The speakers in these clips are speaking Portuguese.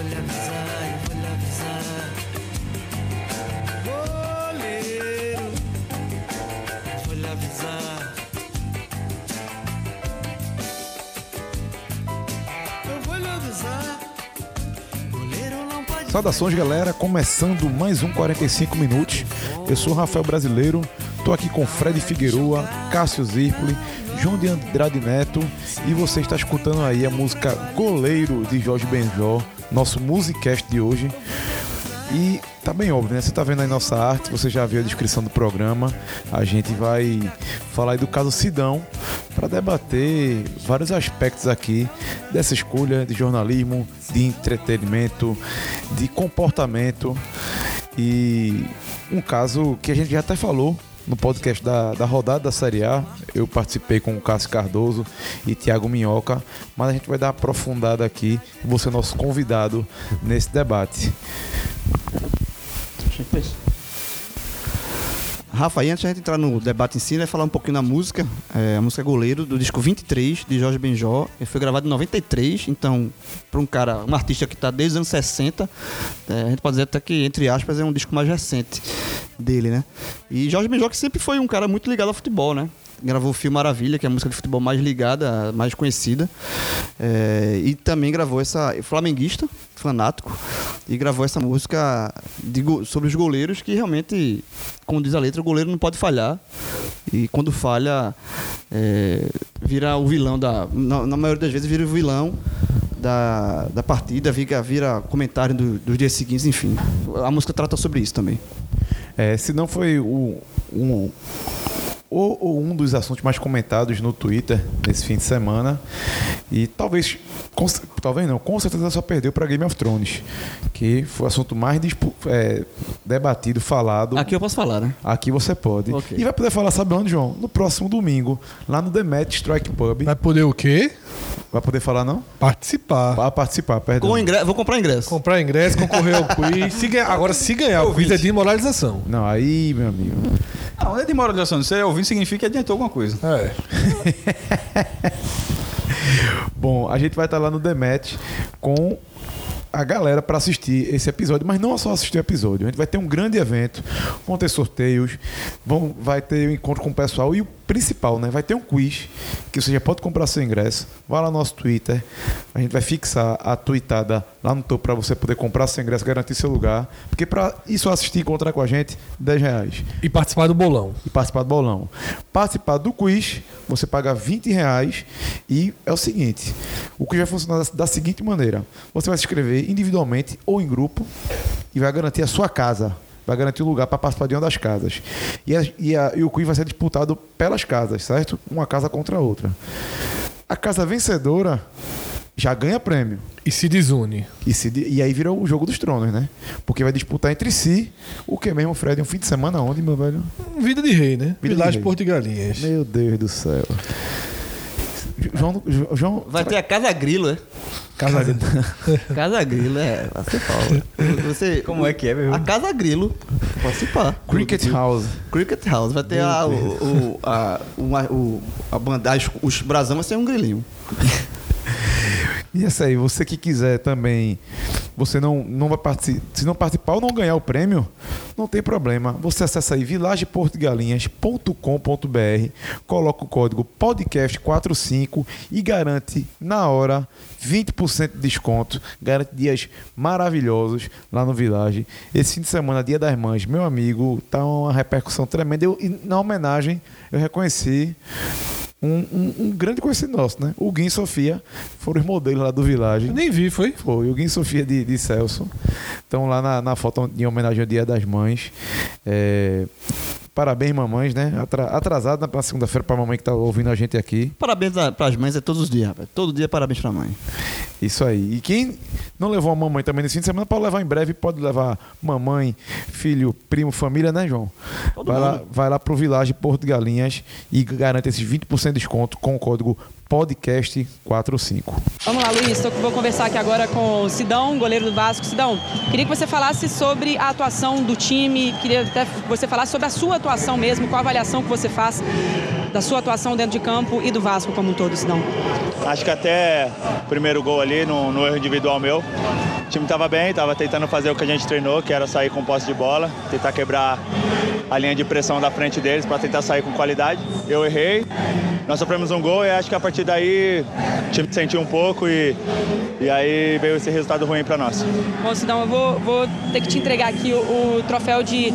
vou lhe avisar, eu vou lhe avisar. Goleiro, vou lhe avisar. Saudações, galera. Começando mais um 45 minutos. Eu sou Rafael Brasileiro. Tô aqui com Fred Figueroa, Cássio Zirpoli, João de Andrade Neto e você está escutando aí a música Goleiro de Jorge Benjó, nosso musicast de hoje. E tá bem óbvio, né? Você tá vendo aí nossa arte, você já viu a descrição do programa. A gente vai falar aí do caso Sidão para debater vários aspectos aqui dessa escolha de jornalismo, de entretenimento, de comportamento e um caso que a gente já até falou no podcast da, da rodada da Série A. Eu participei com o Cássio Cardoso e Thiago Minhoca, mas a gente vai dar uma aprofundada aqui você é nosso convidado nesse debate. Rafa, e antes de a gente entrar no debate em si, né, falar um pouquinho da música. É, a música Goleiro, do disco 23, de Jorge Benjó. Ele foi gravado em 93, então, para um cara, um artista que está desde os anos 60, é, a gente pode dizer até que, entre aspas, é um disco mais recente dele, né? E Jorge Benjó que sempre foi um cara muito ligado ao futebol, né? Gravou o Fio Maravilha, que é a música de futebol mais ligada, mais conhecida. É, e também gravou essa. Flamenguista, fanático. E gravou essa música de sobre os goleiros, que realmente, como diz a letra, o goleiro não pode falhar. E quando falha, é, vira o vilão da. Na, na maioria das vezes, vira o vilão da, da partida, vira, vira comentário do- dos dias seguintes, enfim. A música trata sobre isso também. É, se não foi o, um, ou, ou um dos assuntos mais comentados no Twitter nesse fim de semana. E talvez, com, talvez não, com certeza só perdeu para Game of Thrones, que foi o assunto mais é, debatido, falado. Aqui eu posso falar, né? Aqui você pode. Ok. E vai poder falar, sabe onde, João? No próximo domingo, lá no The Match Strike Pub. Vai poder o quê? Vai poder falar, não? Participar. Vai participar, perdão. Com ingresso, vou comprar ingresso. Comprar ingresso, concorrer ao quiz. Se ganhar- agora, se ganhar o quiz é de moralização. Não, aí, meu amigo. Não, não é de moralização. Você ouvindo significa que adiantou alguma coisa. É. Bom, a gente vai estar lá no The Match com a galera para assistir esse episódio, mas não só assistir o episódio. A gente vai ter um grande evento, vão ter sorteios, vão, vai ter um encontro com o pessoal e o principal, né? Vai ter um quiz que você já pode comprar seu ingresso. Vai lá no nosso Twitter, a gente vai fixar a tweetada lá no topo para você poder comprar seu ingresso, garantir seu lugar. Porque para isso assistir e encontrar com a gente, 10 reais E participar do bolão. e participar do bolão. Participar do quiz, você paga 20 reais e é o seguinte: o quiz vai funcionar da, da seguinte maneira: você vai se inscrever individualmente ou em grupo e vai garantir a sua casa. Vai garantir o lugar para participar de uma das casas. E, a- e a- e o quiz vai ser disputado pelas casas, certo? Uma casa contra a outra. A casa vencedora já ganha prêmio. E se desune. E, se e aí vira o jogo dos tronos, né? Porque vai disputar entre si o que mesmo, Fred? Um fim de semana onde, meu velho? Vida de rei, né? Vida de Vilagem. Porto de Galinhas. Meu Deus do céu. João, Jo- João Vai ter a Casa Grilo, é? Casa de... Casa Grilo, é. Você. Você, Como é que é, meu? A Casa Grilo. Participar. Cricket House. Cricket House. Vai ter a, o, o, a, uma- o, a banda, as- os brasão vai ser um grilinho. E essa aí, você que quiser também, você não, não vai participar, se não participar ou não ganhar o prêmio, não tem problema. Você acessa aí vilageportugalinhas.com.br, coloca o código podcast45 e garante na hora 20% de desconto, garante dias maravilhosos lá no Village. Esse fim de semana, Dia das Mães, meu amigo, tá uma repercussão tremenda. E na homenagem, eu reconheci um, um- um grande conhecido nosso, né? O Gui e Sofia foram os modelos lá do Village. Eu nem vi, foi? Foi, o Gui e Sofia de, de Celso. Estão lá na, na foto em homenagem ao Dia das Mães. É, Parabéns, mamães, né? Atra- Atrasado na segunda-feira pra mamãe que tá ouvindo a gente aqui. Parabéns para as mães é todos os dias, rapaz. Todo dia parabéns pra mãe. Isso aí. E quem não levou a mamãe também nesse fim de semana, pode levar em breve, pode levar mamãe, filho, primo, família, né, João? Todo vai, lá, mundo. vai lá pro Village Porto de Galinhas e garante esses 20% de desconto com o código podcast45. Vamos lá, Luiz. Vou conversar aqui agora com o Sidão, goleiro do Vasco. Sidão, queria que você falasse sobre a atuação do time, queria até que você falasse sobre a sua atuação mesmo, qual a avaliação que você faz da sua atuação dentro de campo e do Vasco como um todo, Sidão. Acho que até o primeiro gol ali, no, no erro individual meu, time estava bem, estava tentando fazer o que a gente treinou, que era sair com posse de bola, tentar quebrar a linha de pressão da frente deles para tentar sair com qualidade. Eu errei, nós sofremos um gol e acho que a partir daí o time sentiu um pouco e, e aí veio esse resultado ruim para nós. Bom, Sidão, eu vou, vou ter que te entregar aqui o, o troféu de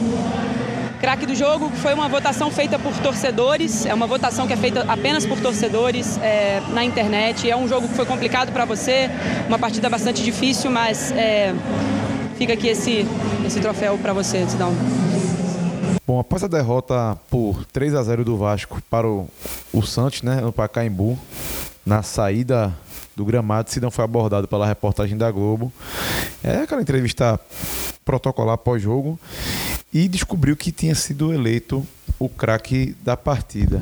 craque do jogo, que foi uma votação feita por torcedores, é uma votação que é feita apenas por torcedores é, na internet. É um jogo que foi complicado para você, uma partida bastante difícil, mas é, fica aqui esse, esse troféu para você, Sidão. Bom, após a derrota por 3 a 0 do Vasco para o, o Santos, né, no Pacaembu, na saída do gramado, Sidão foi abordado pela reportagem da Globo. É aquela entrevista protocolar pós-jogo e descobriu que tinha sido eleito o craque da partida.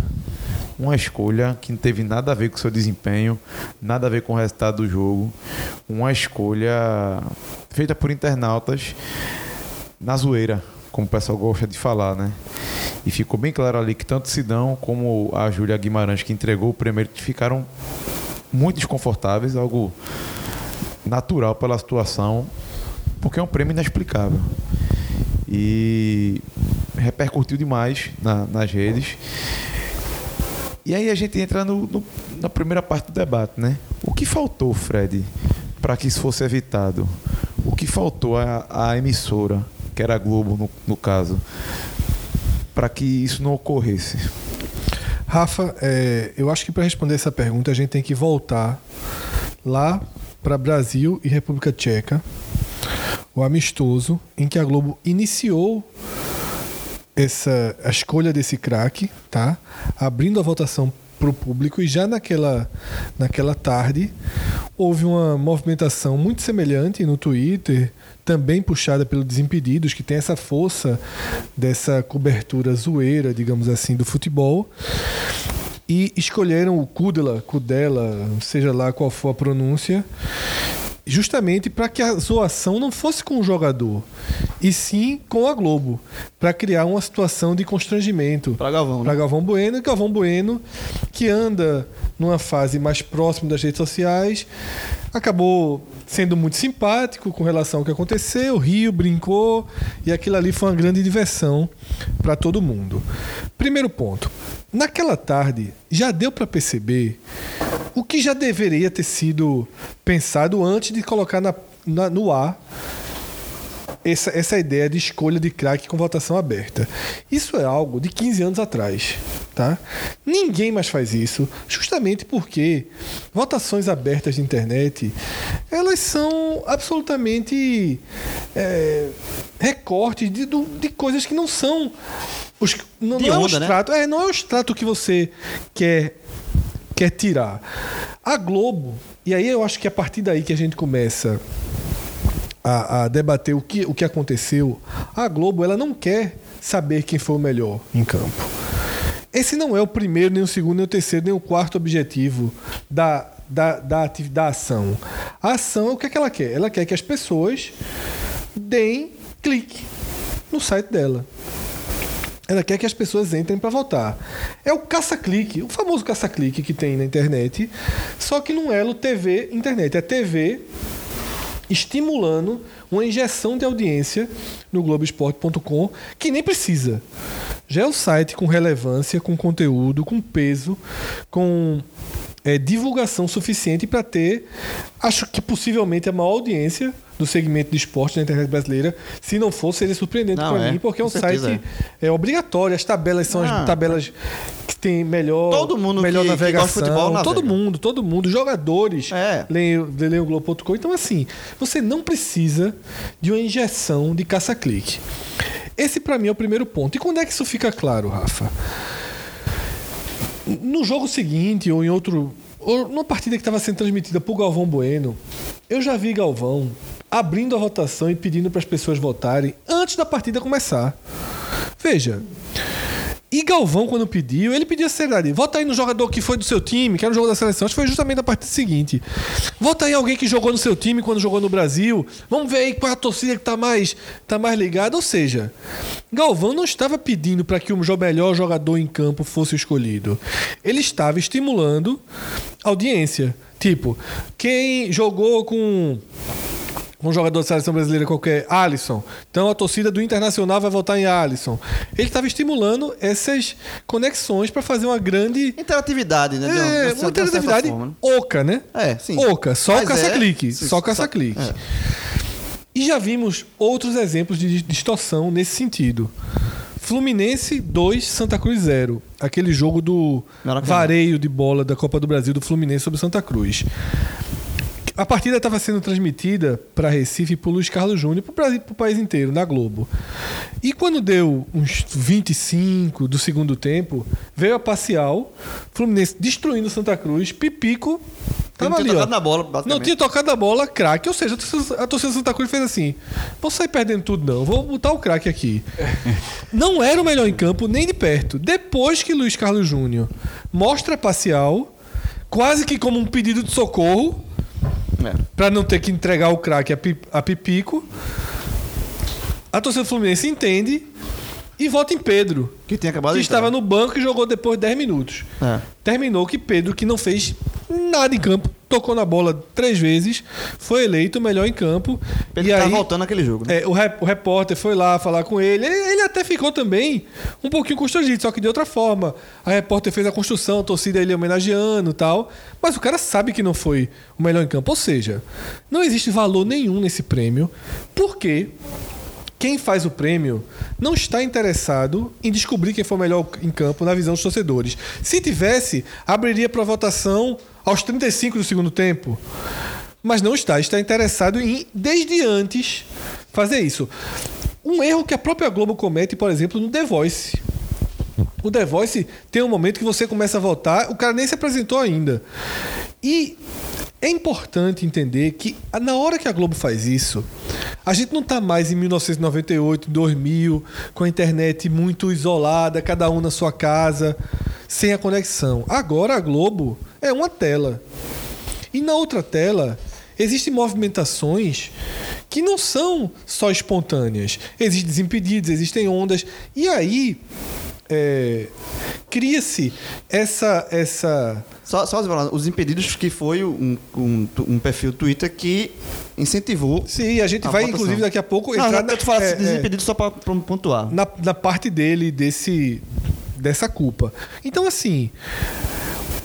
Uma escolha que não teve nada a ver com o seu desempenho, nada a ver com o resultado do jogo. Uma escolha feita por internautas na zoeira, como o pessoal gosta de falar, né? E ficou bem claro ali que tanto Sidão como a Júlia Guimarães, que entregou o primeiro, ficaram muito desconfortáveis, algo natural pela situação, porque é um prêmio inexplicável. E repercutiu demais na, nas redes. E aí a gente entra no, no, na primeira parte do debate, né? O que faltou, Fred, para que isso fosse evitado? O que faltou à, emissora, que era a Globo no, no caso, para que isso não ocorresse? Rafa, é, eu acho que para responder essa pergunta a gente tem que voltar lá para Brasil e República Tcheca, o amistoso em que a Globo iniciou essa a escolha desse craque, tá? Abrindo a votação para o público e já naquela naquela tarde houve uma movimentação muito semelhante no Twitter, também puxada pelo Desimpedidos, que tem essa força dessa cobertura zoeira, digamos assim, do futebol. E escolheram o Kudela, Kudela, seja lá qual for a pronúncia, justamente para que a zoação não fosse com o jogador, e sim com a Globo, para criar uma situação de constrangimento. Para Galvão, né? Para Galvão Bueno, e Galvão Bueno, que anda numa fase mais próxima das redes sociais, acabou sendo muito simpático com relação ao que aconteceu, riu, brincou, e aquilo ali foi uma grande diversão para todo mundo. Primeiro ponto. Naquela tarde, já deu para perceber o que já deveria ter sido pensado antes de colocar na, na- no ar essa, essa ideia de escolha de craque com votação aberta. Isso é algo de 15 anos atrás. Tá? Ninguém mais faz isso, justamente porque votações abertas de internet elas são absolutamente é, recortes de, de coisas que não são os, não, não é o onda, né? extrato, é, não é o extrato que você quer quer tirar. A Globo, e aí eu acho que é a partir daí que a gente começa a, a debater o que, o que aconteceu, a Globo ela não quer saber quem foi o melhor em campo. Esse não é o primeiro, nem o segundo, nem o terceiro, nem o quarto objetivo da, da, da, da ação. A ação, o que, é que ela quer? Ela quer que as pessoas deem clique no site dela. Ela quer que as pessoas entrem para votar. É o caça-clique, o famoso caça-clique que tem na internet, só que não é Elo TV internet, é TV estimulando uma injeção de audiência no Globoesporte.com que nem precisa. Já é o site com relevância, com conteúdo, com peso, com é, divulgação suficiente para ter, acho que possivelmente a maior audiência do segmento de esporte na internet brasileira. Se não for, seria surpreendente para é, mim, porque é um certeza site é. obrigatório. As tabelas são Ah. as tabelas que tem melhor, Todo mundo melhor que- que navegação. futebol navega. todo mundo, todo mundo. Jogadores É. leem, leem o Globo.com. Então, assim, você não precisa de uma injeção de caça-clique. Esse, para mim, é o primeiro ponto. E quando é que isso fica claro, Rafa? No jogo seguinte, ou em outro. Ou numa partida que estava sendo transmitida por Galvão Bueno, eu já vi Galvão abrindo a votação e pedindo para as pessoas votarem antes da partida começar. Veja. E Galvão, quando pediu, ele pediu a seriedade. Vota aí no jogador que foi do seu time, que era o jogo da seleção. Acho que foi justamente na partida seguinte. Vota aí alguém que jogou no seu time quando jogou no Brasil. Vamos ver aí qual é a torcida que tá mais, tá mais ligada. Ou seja, Galvão não estava pedindo para que o melhor jogador em campo fosse escolhido. Ele estava estimulando audiência. Tipo, quem jogou com um jogador da seleção brasileira qualquer, Alisson. Então a torcida do Internacional vai votar em Alisson. Ele estava estimulando essas conexões para fazer uma grande. Interatividade, né? É, uma uma interatividade forma, né? oca, né? É, sim. Oca, só Mas caça-clique. é- só caça-clique. É. E já vimos outros exemplos de distorção nesse sentido. Fluminense 2, Santa Cruz 0. Aquele jogo do Maracanã. vareio de bola da Copa do Brasil do Fluminense sobre Santa Cruz. A partida estava sendo transmitida para Recife por Luiz Carlos Júnior, para o país inteiro, na Globo. E quando deu uns 25 do segundo tempo, veio a parcial, Fluminense destruindo Santa Cruz, Pipico. Tava não tinha ali, ó. tocado na bola, Não tinha tocado a bola, craque. Ou seja, a torcida, a torcida do Santa Cruz fez assim: vou sair perdendo tudo, não. Vou botar o craque aqui. não era o melhor em campo, nem de perto. Depois que Luiz Carlos Júnior mostra a parcial, quase que como um pedido de socorro, É. para não ter que entregar o craque a, a Pipico, a torcida do Fluminense entende e vota em Pedro, Que tinha acabado que de estava no banco e jogou depois de 10 minutos. É. Terminou que Pedro, que não fez nada em campo, tocou na bola três vezes, foi eleito o melhor em campo. Pedro e tava aí, voltando naquele jogo, né? é, o, rep- o repórter foi lá falar com ele. ele. ele até ficou também um pouquinho constrangido, só que de outra forma. A repórter fez a construção, a torcida ele homenageando e tal. Mas o cara sabe que não foi o melhor em campo. Ou seja, não existe valor nenhum nesse prêmio, porque quem faz o prêmio não está interessado em descobrir quem foi o melhor em campo na visão dos torcedores. Se tivesse, abriria para votação aos 35 do segundo tempo. Mas não está, está interessado em, desde antes, fazer isso. Um erro que a própria Globo comete, por exemplo, no The Voice. O The Voice tem um momento que você começa a votar, o cara nem se apresentou ainda. E é importante entender que na hora que a Globo faz isso, a gente não está mais em 1998, 2000, com a internet muito isolada, cada um na sua casa, sem a conexão. Agora a Globo é uma tela. E na outra tela existem movimentações que não são só espontâneas. Existem desimpedidos, existem ondas. E aí é, cria-se essa, essa Só, só falar, os impedidos que foi um, um, um perfil Twitter que incentivou. Sim, a gente A vai, votação. inclusive, daqui a pouco Não, entrar não, eu tô falando é, desses é, impedidos só para pontuar. na, na parte dele desse dessa culpa. Então, assim,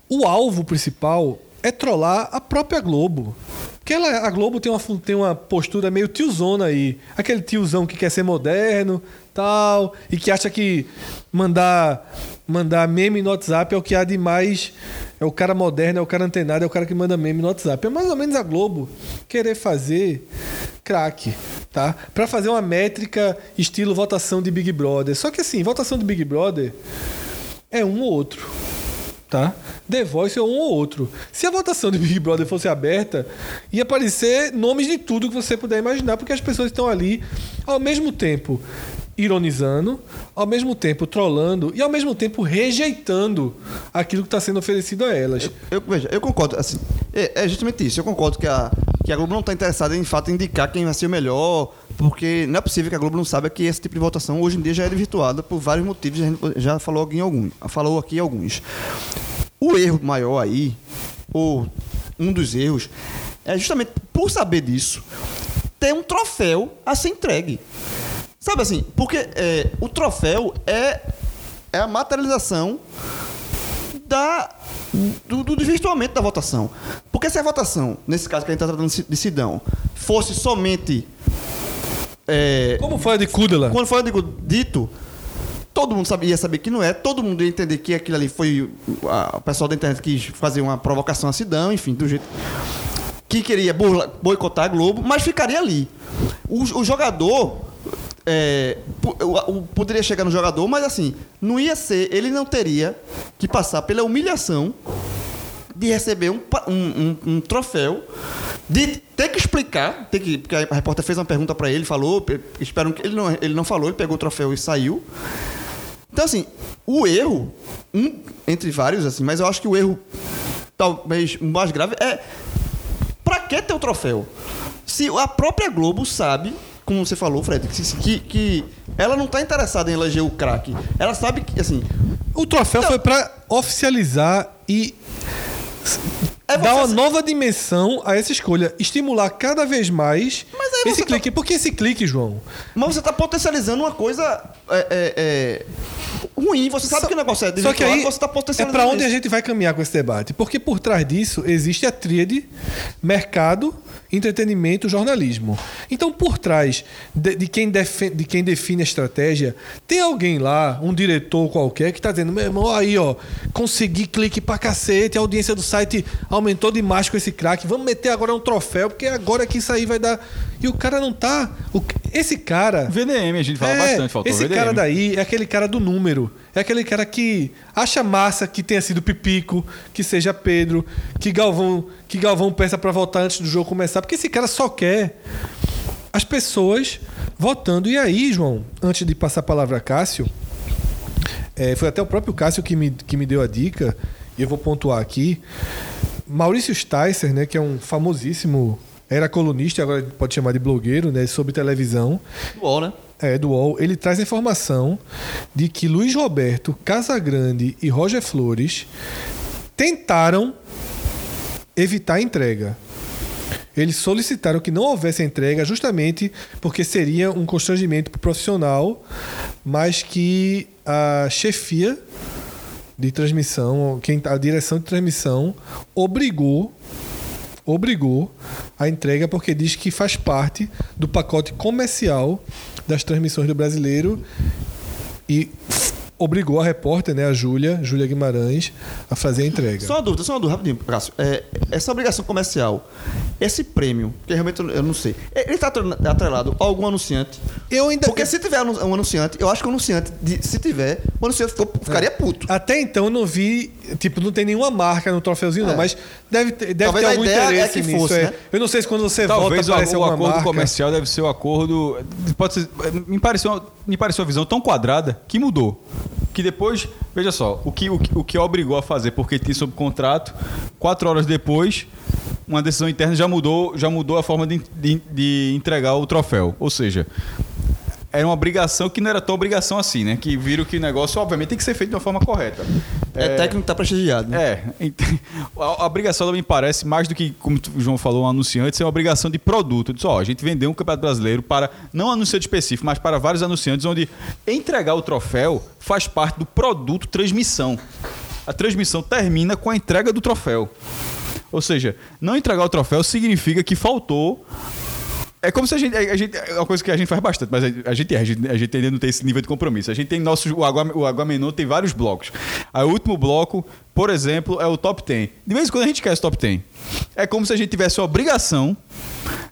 o alvo principal é trollar a própria Globo. Porque ela, a Globo tem uma, tem uma postura meio tiozona aí. Aquele tiozão que quer ser moderno, tal, e que acha que mandar, mandar meme no WhatsApp é o que há de mais. É o cara moderno, é o cara antenado, é o cara que manda meme no WhatsApp. É mais ou menos a Globo querer fazer craque, tá? Para fazer uma métrica estilo votação de Big Brother. Só que assim, votação de Big Brother é um ou outro tá? The Voice é um ou outro. Se a votação de Big Brother fosse aberta, ia aparecer nomes de tudo que você puder imaginar, porque as pessoas estão ali ao mesmo tempo ironizando, ao mesmo tempo trollando e ao mesmo tempo rejeitando aquilo que está sendo oferecido a elas. Eu, veja, eu concordo. Assim, é, é justamente isso. Eu concordo que a, que a Globo não está interessada em fato em indicar quem vai ser o melhor, porque não é possível que a Globo não saiba que esse tipo de votação hoje em dia já é virtuada por vários motivos. Gente já falou aqui em alguns. Falou aqui alguns. O erro maior aí, ou um dos erros, é justamente por saber disso, ter um troféu a ser entregue. Sabe assim, porque é, o troféu é, é a materialização da, do, do desvirtuamento da votação. Porque se a votação, nesse caso que a gente está tratando de Sidão, fosse somente. é, Como foi a de Kudela? quando foi digo, dito, todo mundo sabia, ia saber que não é, todo mundo ia entender que aquilo ali foi. a- O pessoal da internet quis fazer uma provocação a Sidão, enfim, do jeito. Que queria burla- boicotar a Globo, mas ficaria ali. O, o jogador. É, poderia chegar no jogador, mas assim, não ia ser. Ele não teria que passar pela humilhação de receber um, um, um- um troféu, de ter que explicar, ter que, porque a repórter fez uma pergunta para ele, falou, pe- esperam que ele não, ele não falou, ele pegou o troféu e saiu. Então assim, o erro, um entre vários assim, mas eu acho que o erro talvez mais grave é Pra que ter o troféu? Se a própria Globo sabe, como você falou, Fred, que, que, que ela não tá interessada em eleger o craque. Ela sabe que, assim, O troféu Então- foi para oficializar e É dar uma nova dimensão a essa escolha, estimular cada vez mais Esse você clique, por que esse clique, João? Mas você tá potencializando uma coisa é, é, é, ruim. Você sabe que o negócio é Só que aí você tá é potencializando pra onde a gente vai caminhar com esse debate. Porque por trás disso existe a tríade mercado, entretenimento, jornalismo. Então, por trás de, de quem defe- de quem define a estratégia, tem alguém lá, um diretor qualquer, que tá dizendo: meu irmão, aí, ó, consegui clique pra cacete, a audiência do site aumentou demais com esse craque. Vamos meter agora um troféu, porque agora que isso aí vai dar. E o cara não tá. o- esse cara. VDM, a gente fala É, bastante, faltou esse VDM. cara daí é aquele cara do número. É aquele cara que acha massa que tenha sido Pipico, que seja Pedro, que Galvão, que Galvão peça pra votar antes do jogo começar, porque esse cara só quer as pessoas votando. E aí, João, antes de passar a palavra a Cássio, é, foi até o próprio Cássio que me, que me deu a dica, e eu vou pontuar aqui. Maurício Sticer, né, que é um famosíssimo, era colunista, agora pode chamar de blogueiro, né, sobre televisão. UOL, né? É, do UOL, ele traz a informação de que Luiz Roberto, Casagrande e Roger Flores tentaram evitar a entrega. Eles solicitaram que não houvesse entrega justamente porque seria um constrangimento para o profissional, mas que a chefia de transmissão, quem a direção de transmissão obrigou obrigou a entrega porque diz que faz parte do pacote comercial das transmissões do brasileiro e obrigou a repórter, né, a Júlia, Júlia Guimarães, a fazer a entrega. Só uma dúvida, só uma dúvida, rapidinho, Cássio. É, essa obrigação comercial, esse prêmio, que realmente eu não sei, ele está atrelado a algum anunciante? Eu ainda Porque se tiver um anunciante, eu acho que o anunciante, se tiver, o anunciante ficou- ficaria puto. até então eu não vi, tipo, não tem nenhuma marca no troféuzinho não, É. mas deve ter, deve Talvez ter a algum ideia é interesse que nisso. fosse, é. né? Eu não sei se quando você Talvez volta o, aparece o alguma acordo marca. comercial deve ser o acordo. Pode ser, me, pareceu, me pareceu uma visão tão quadrada que mudou. Que depois, veja só, o que, o, o que obrigou a fazer porque tinha sob contrato, quatro horas depois, uma decisão interna já mudou, já mudou a forma de, de- de entregar o troféu. Ou seja, era uma obrigação que não era tão obrigação assim, né? Que viram que o negócio, obviamente, tem que ser feito de uma forma correta. É, técnico que tá prestigiado. Né? É, a, a obrigação me parece mais do que, como o João falou, um anunciante, é uma obrigação de produto. Diz, ó, a gente vendeu um campeonato brasileiro para, não anunciante específico, mas para vários anunciantes, onde entregar o troféu faz parte do produto transmissão. A transmissão termina com a entrega do troféu. Ou seja, não entregar o troféu significa que faltou é como se a gente, a gente. É uma coisa que a gente faz bastante, mas a, gente a gente, a gente ainda não tem esse nível de compromisso. A gente tem nosso. O, Agua, Aguamenon tem vários blocos. Aí o último bloco, por exemplo, é o top 10. De vez em quando a gente quer esse top 10. É como se a gente tivesse a obrigação.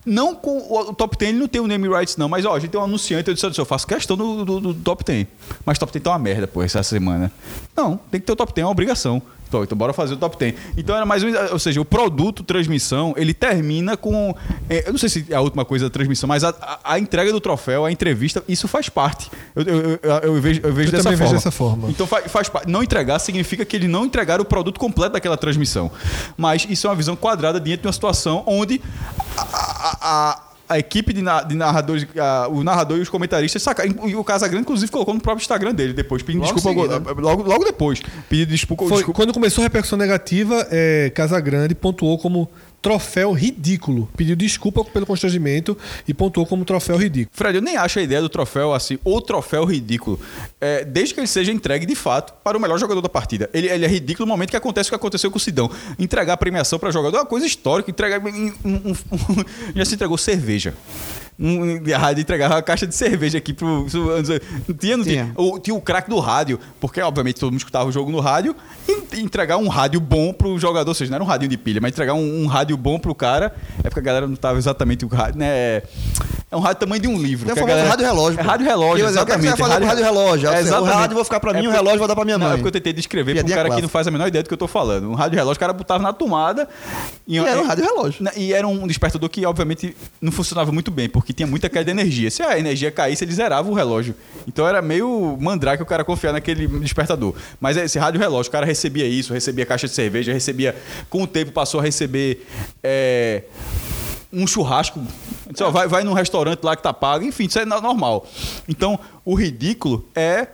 Não com o, o top 10, ele não tem o name rights, não. Mas ó, a gente tem um anunciante, eu disse, "Olha, eu faço questão do, do, do top 10. Mas top 10 tá uma merda, pô, essa semana. Não, tem que ter o top 10, é uma obrigação. Então, então bora fazer o top 10. Então era mais um, ou seja, o produto transmissão, ele termina com, é, eu não sei se é a última coisa da transmissão, mas a, a- a entrega do troféu, a entrevista, isso faz parte. Eu, eu, eu, eu vejo, eu vejo Eu dessa forma. vejo dessa forma. Então faz, faz parte. Não entregar significa que ele não entregar o produto completo daquela transmissão. Mas isso é uma visão quadrada diante de uma situação onde a, a- a- equipe de, na- de narradores, a- o narrador e os comentaristas sacaram. E o Casagrande, inclusive, colocou no próprio Instagram dele depois, pedindo Logo desculpa. em ao- seguida. logo, logo depois. Pedindo desculpa. Foi, desculpa. quando começou a repercussão negativa, é, Casagrande pontuou como troféu ridículo. Pediu desculpa pelo constrangimento e pontuou como troféu ridículo. Fred, eu nem acho a ideia do troféu assim, o troféu ridículo. É, desde que ele seja entregue de fato para o melhor jogador da partida. Ele, ele é ridículo no momento que acontece o que aconteceu com o Sidão. Entregar a premiação para jogador é uma coisa histórica. Entregar. um- um- um- já se entregou cerveja. Um, a rádio entregava uma caixa de cerveja aqui pro. Não tinha, não tinha. Tinha. O, tinha o craque do rádio, porque obviamente todo mundo escutava o jogo no rádio, e entregar um rádio bom pro jogador, ou seja, não era um rádio de pilha, mas entregar um, um rádio bom pro cara, é porque a galera não tava exatamente o rádio, né? É um rádio tamanho de um livro. É o famoso galera- rádio relógio. É rádio relógio, Eu, eu exatamente. vai fazer com rádio relógio. É, O exatamente. rádio vai ficar pra mim, É o porque- relógio vai dar pra minha Não, mãe. é porque eu tentei descrever pra um cara que não clássica. faz a menor ideia do que eu tô falando. Um rádio relógio, o cara botava na tomada. E era um rádio relógio. Na- E era um despertador que, obviamente, não funcionava muito bem, porque tinha muita queda de energia. Se a energia caísse, ele zerava o relógio. Então era meio mandrake o cara confiar naquele despertador. Mas esse rádio relógio, o cara recebia isso, recebia caixa de cerveja, recebia. Com o tempo passou a receber. é, um churrasco. Disse, ó, vai, vai num restaurante lá que tá pago, enfim, isso é no- normal. Então, o ridículo é.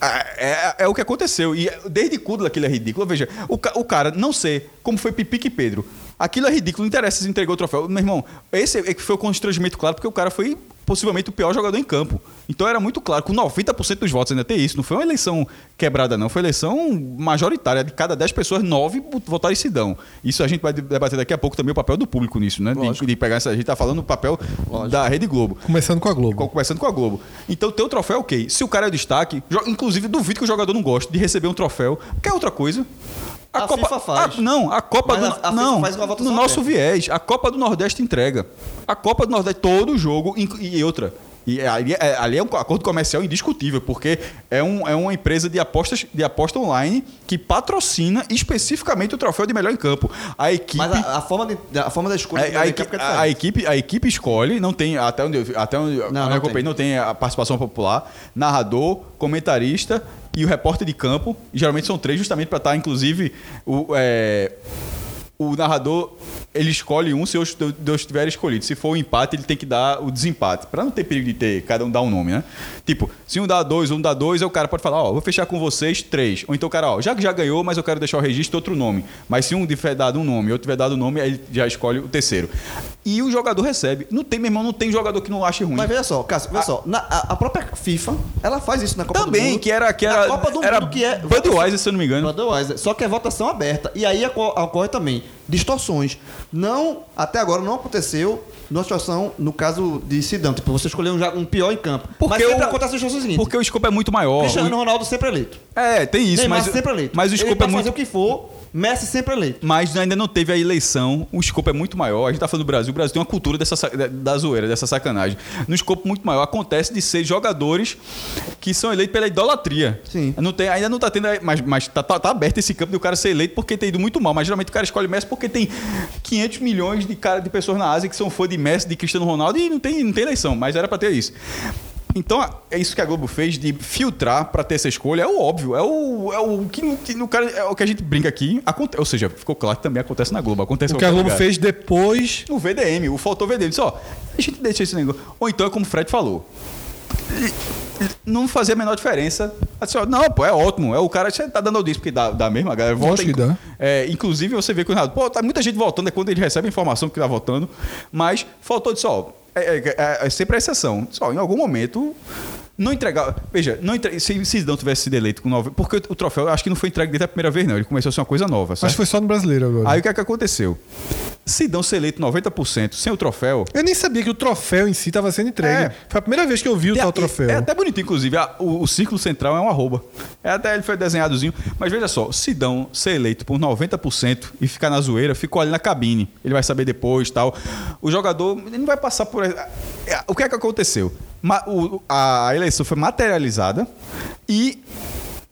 É, é- é o que aconteceu. E desde Kudla aquilo é ridículo. Veja, o, o cara não sei como foi Pipique Pedro. Aquilo é ridículo, não interessa se entregou o troféu. Meu irmão, esse é que foi o constrangimento claro, porque o cara foi possivelmente o pior jogador em campo. Então era muito claro, com 90% dos votos ainda tem isso. Não foi uma eleição quebrada, não. Foi eleição majoritária. De cada 10 pessoas, 9 votaram em Sidão. Isso a gente vai debater daqui a pouco também o papel do público nisso, né? De, de pegar essa. A gente tá falando do papel da Rede Globo. Começando com a Globo. Começando com a Globo. Então, ter o troféu é ok. Se o cara é destaque, inclusive duvido que o jogador não goste de receber um troféu. Quer outra coisa? A FIFA faz. a- não, a Copa Mas do a- a não, faz uma votação no nosso viés, a Copa do Nordeste entrega. A Copa do Nordeste todo jogo e outra. E ali, é, ali é um acordo comercial indiscutível, porque é, um, é uma empresa de apostas de aposta online que patrocina especificamente o troféu de melhor em campo. A equipe Mas a, a forma, de- a forma da escolha a, a equipe é a, equipe, a equipe escolhe, não tem, até onde, eu- até onde Não, não acompanhei, tem. não tem a participação popular, narrador, comentarista e o repórter de campo. E geralmente são três, justamente para estar, inclusive, o, é, o narrador ele escolhe um se os dois tiverem escolhido. Se for o empate, ele tem que dar o desempate. Para não ter perigo de ter cada um dar um nome, né? Tipo, se um dá dois, um dá dois, o cara pode falar, ó, vou fechar com vocês três. Ou então o cara, ó, já que já ganhou, mas eu quero deixar o registro outro nome. Mas se um tiver dado um nome e outro tiver dado um nome, aí ele já escolhe o terceiro. E o jogador recebe. Não tem, meu irmão, não tem jogador que não ache ruim. Mas veja só, Cássio, veja só. na- a, a própria FIFA, ela faz isso na Copa do Também, Mundo. que era que era a Copa do era Mundo que é Budweiser, se eu não me engano. Budweiser. Só que é votação aberta. E aí ocorre também distorções. Não, até agora não aconteceu numa situação, no caso de Sidão. Tipo, você escolheu um, um pior em campo. Porque Mas sempre o- acontece a situação seguinte. Porque o escopo é muito maior. Cristiano O- Ronaldo sempre eleito. É, tem isso, Neymar mas sempre eleito. mas o escopo é pode muito fazer o que for, Messi sempre eleito. Mas ainda não teve a eleição, o escopo é muito maior. A gente tá falando do Brasil, o Brasil tem uma cultura dessa, sa- da- da zoeira, dessa sacanagem. No escopo muito maior, acontece de ser jogadores que são eleitos pela idolatria. Sim. Não tem, ainda não tá tendo, mas, mas tá, tá- tá aberto esse campo do cara ser eleito porque tem ido muito mal. Mas geralmente o cara escolhe Messi porque tem 500 milhões de, cara, de pessoas na Ásia que são fã de Messi, de Cristiano Ronaldo e não tem, não tem eleição, mas era pra ter isso. Então, é isso que a Globo fez de filtrar pra ter essa escolha. É o óbvio, é o, é o que, que no cara, é o que a gente brinca aqui. Aconte, ou seja, ficou claro que também acontece na Globo. Acontece O que a Globo lugar. fez depois. No VDM, o faltou VDM. Disse, ó, a gente deixa esse negócio. Ou então é como o Fred falou. Não fazia a menor diferença. Assim, ó, não, pô, é ótimo. É o cara você tá dando audiência, porque dá, dá mesmo, a galera vota. Dá. É, inclusive, você vê que o Renato, pô, tá muita gente votando, é quando ele recebe a informação que tá votando, mas faltou disso, ó. É, é- é- é sempre a exceção. Só, em algum momento. Não entregar. Veja, não entre, se Sidão tivesse sido eleito com nove. Porque o troféu, acho que não foi entregue desde a primeira vez, não. Ele começou a ser uma coisa nova. Certo? foi só no brasileiro agora. Aí o que é que aconteceu? Sidão ser eleito 90% sem o troféu. Eu nem sabia que o troféu em si estava sendo entregue. É. Foi a primeira vez que eu vi o tal a- troféu. É até bonito, inclusive. a- o, o círculo central é um arroba. É até ele foi desenhadozinho. Mas veja só, Sidão ser eleito por 90% e ficar na zoeira, ficou ali na cabine. Ele vai saber depois tal. O jogador ele não vai passar por. é, O que é que aconteceu? Ma- o- a eleição foi materializada e.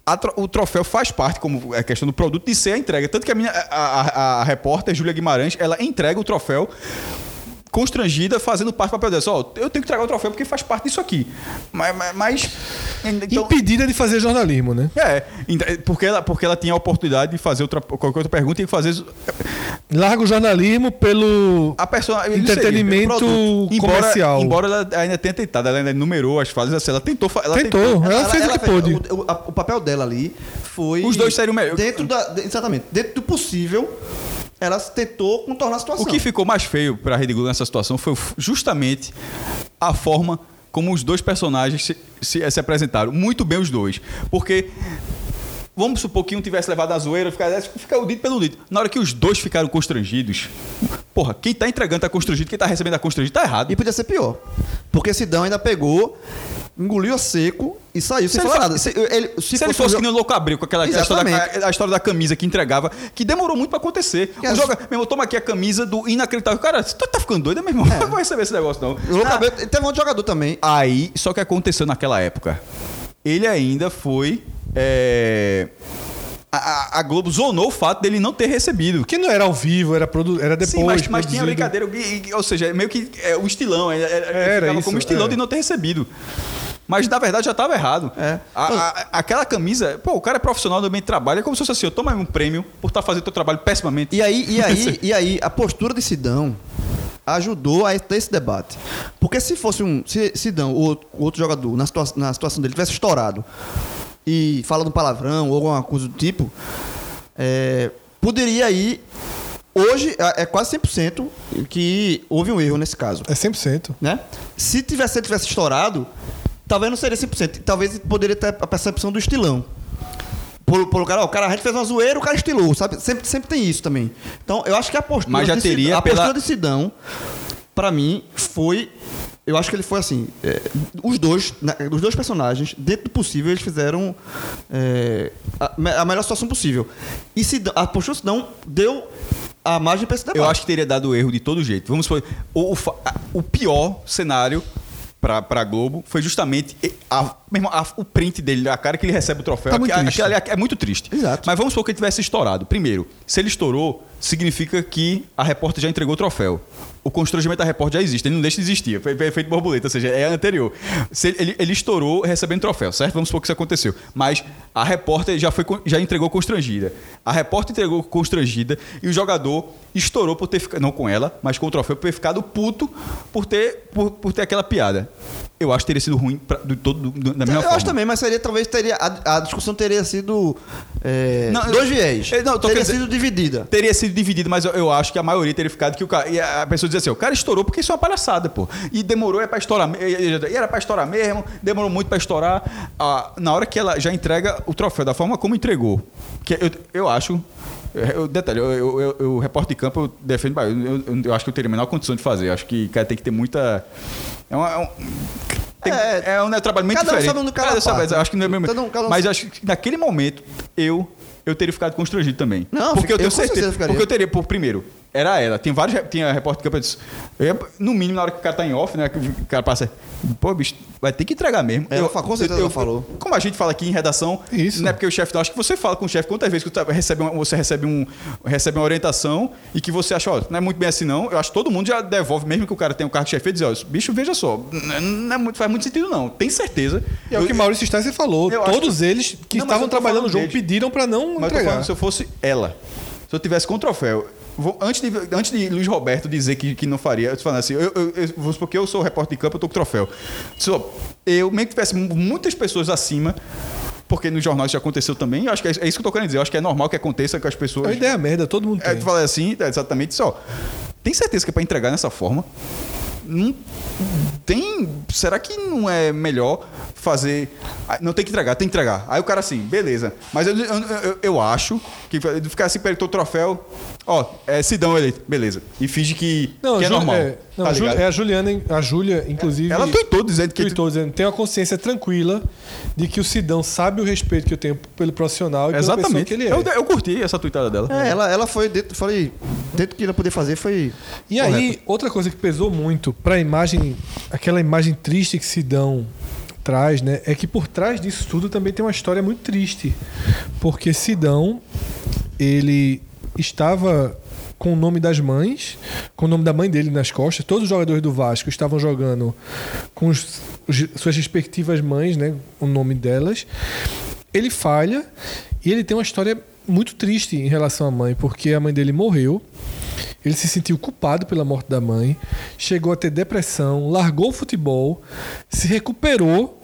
a tro- o troféu faz parte, como é questão do produto, de ser a entrega. Tanto que a, minha, a, a- a repórter Júlia Guimarães, ela entrega o troféu constrangida, fazendo parte do papel dela. Só, ó, eu tenho que entregar o troféu porque faz parte disso aqui. Mas. mas- então, Impedida de fazer jornalismo, né? é, ent- porque ela, porque ela tinha a oportunidade de fazer outra, qualquer outra pergunta e fazer Larga o jornalismo pelo a pessoa entretenimento embora, comercial. Embora ela ainda tenha tentado, ela ainda numerou as fases, assim, ela tentou. Ela Tentou. Ela fez o que pôde. O, o- papel dela ali foi. Os dois saíram melhor. Dentro da, exatamente. Dentro do possível, ela tentou contornar a situação. O que ficou mais feio para a Rede Globo nessa situação foi justamente a forma como os dois personagens se, se- se apresentaram. Muito bem os dois. Porque. Vamos supor que um tivesse levado a zoeira, fica, fica o dito pelo dito. Na hora que os dois ficaram constrangidos, porra, quem tá entregando tá constrangido, quem tá recebendo tá constrangido, tá errado. E podia ser pior. Porque Sidão ainda pegou, engoliu a seco e saiu sem Se ele falar fa- nada. Se, ele, Se, ele fosse que nem o Louco Abreu, com aquela história, da, a história da camisa que entregava, que demorou muito pra acontecer. Que O as- joga, meu irmão, toma aqui a camisa do inacreditável. Cara, você tá ficando doido, meu irmão? Não vou receber esse negócio, não. O Louco Abreu- teve um outro jogador também. Aí, só que aconteceu naquela época. Ele ainda foi. É, A, a- Globo zonou o fato dele não ter recebido. Que não era ao vivo, era, produ... era depois. Sim, mas, mas tinha brincadeira. Ou seja, meio que é, o estilão. é- é- é- Era ficava isso, como estilão é. de não ter recebido. Mas na verdade já estava errado. É. A- a- aquela camisa, pô, o cara é profissional do meio de trabalho, é como se fosse assim: eu toma um prêmio por estar fazendo teu trabalho pessimamente. E aí, e aí, e aí, a postura de Sidão ajudou a ter esse debate. Porque se fosse um. Se Sidão, o outro, o outro jogador, na, situa na situação dele, tivesse estourado e falando palavrão ou alguma coisa do tipo, é, poderia ir hoje é é quase 100% que houve um erro nesse caso. É 100%. né? Se tivesse, tivesse estourado, talvez não seria 100%. Talvez poderia ter a percepção do estilão. Por, por lugar, ó, o cara, a gente fez uma zoeira, o cara estilou, sabe? Sempre, sempre tem isso também. Então, eu acho que a postura Mas já de Sidão- teria a pela- postura de Sidão, pra mim, foi eu acho que ele foi assim. é, os dois, os dois personagens, dentro do possível, eles fizeram é, a, a melhor situação possível. E Sidão, a postura Sidão deu a margem para esse debate. Eu acho que teria dado erro de todo jeito. Vamos supor, o, o a- o pior cenário pra, pra Globo foi justamente a- meu irmão, a- o print dele, a cara que ele recebe o troféu. Tá muito Aquilo ali é, muito triste. Exato. Mas vamos supor que ele tivesse estourado. Primeiro, se ele estourou, significa que a repórter já entregou o troféu. O constrangimento da repórter já existe, ele não deixa de existir. Foi foi feito borboleta, ou seja, é anterior. Se ele, ele, ele estourou recebendo troféu, certo? Vamos supor que isso aconteceu. Mas a repórter já, foi, já entregou constrangida. A repórter entregou constrangida e o jogador estourou por ter ficado, não com ela, mas com o troféu, por ter ficado puto por ter, por, por ter aquela piada. Eu acho que teria sido ruim pra, do, todo, do- da mesma eu forma. acho também, mas seria, talvez teria. A, a discussão teria sido. é, Não, eu- dois viés. eu- não, teria sido dividida. Teria sido dividido, mas eu, eu acho que a maioria teria ficado que o cara. E a pessoa dizia assim: o cara estourou porque isso é uma palhaçada, pô. E demorou, é pra estourar. E era pra estourar mesmo, demorou muito pra estourar. Ah, na hora que ela já entrega o troféu, da forma como entregou. Que eu, eu acho. Eu, detalhe, eu, eu, eu, eu repórter de campo, eu defendo. Eu, eu, acho que eu teria a menor condição de fazer. Eu acho que cara, tem que ter muita. É, uma- é um. tem- É, é um né, trabalho muito cada um diferente. sabe onde cada Cada um sabe, acho que não é um- cada um mas sabe. acho que naquele momento, eu. Eu teria ficado constrangido também. Não, porque eu eu tenho certeza certeza. Porque eu teria, por primeiro, era ela. Tem vários. Tinha repórter de campo. eu disse, eu no mínimo, na hora que o cara tá em off, né? Que o cara passa. Pô, bicho, vai ter que entregar mesmo. Ela fa- com certeza ela falou. Como a gente fala aqui em redação, Isso. não é porque o chefe. Acho que você fala com o chefe quantas vezes que você recebe, uma, você recebe, um, recebe uma orientação e que você acha, ó, não é muito bem assim, não. Eu acho que todo mundo já devolve, mesmo que o cara tenha um cargo de chefe, e diz, ó, bicho, veja só, não é muito, faz muito sentido, não. Tem certeza. E é o que Maurício Stassi falou. Eu Todos que- eles que Não, estavam eu trabalhando no jogo deles. pediram pra não Mas eu tô entregar. falando, se eu fosse ela, se eu tivesse com o troféu, vou- antes, de, antes de Luiz Roberto dizer que, que não faria, eu falando assim, eu, eu, eu, vou supor que eu sou repórter de campo, eu tô com troféu. Se eu, mesmo que tivesse mu- muitas pessoas acima, porque nos jornais já aconteceu também, eu acho que é, é isso que eu tô querendo dizer, eu acho que é normal que aconteça com as É pessoas. uma ideia merda, todo mundo É, tem. tu fala assim, é exatamente isso, ó. Tem certeza que é pra entregar dessa forma? Não tem. Será que não é melhor fazer. Não tem que entregar, tem que entregar. Aí o cara assim, beleza. Mas eu, eu, eu- eu acho que ele ficar assim, perto do troféu, ó, é Sidão eleito, beleza. E finge que, Não, que é Ju- normal. é, não, tá Ju- ligado? é a Juliana, a Júlia, inclusive. Ela tweetou dizendo que. tweetou dizendo, tem uma consciência tranquila de que o Sidão sabe o respeito que eu tenho pelo profissional e pela pessoa Exatamente. que ele é. Eu, eu curti essa tweetada dela. É, ela, ela foi dentro, falei, dentro do que ela podia fazer foi. E aí, outra coisa que pesou muito pra imagem, aquela imagem triste que Sidão traz, né? É que por trás disso tudo também tem uma história muito triste. Porque Sidão, ele estava com o nome das mães, com o nome da mãe dele nas costas. Todos os jogadores do Vasco estavam jogando com os- os- suas respectivas mães, né? O nome delas. Ele falha e ele tem uma história muito triste em relação à mãe, porque a mãe dele morreu. Ele se sentiu culpado pela morte da mãe, chegou a ter depressão, largou o futebol, se recuperou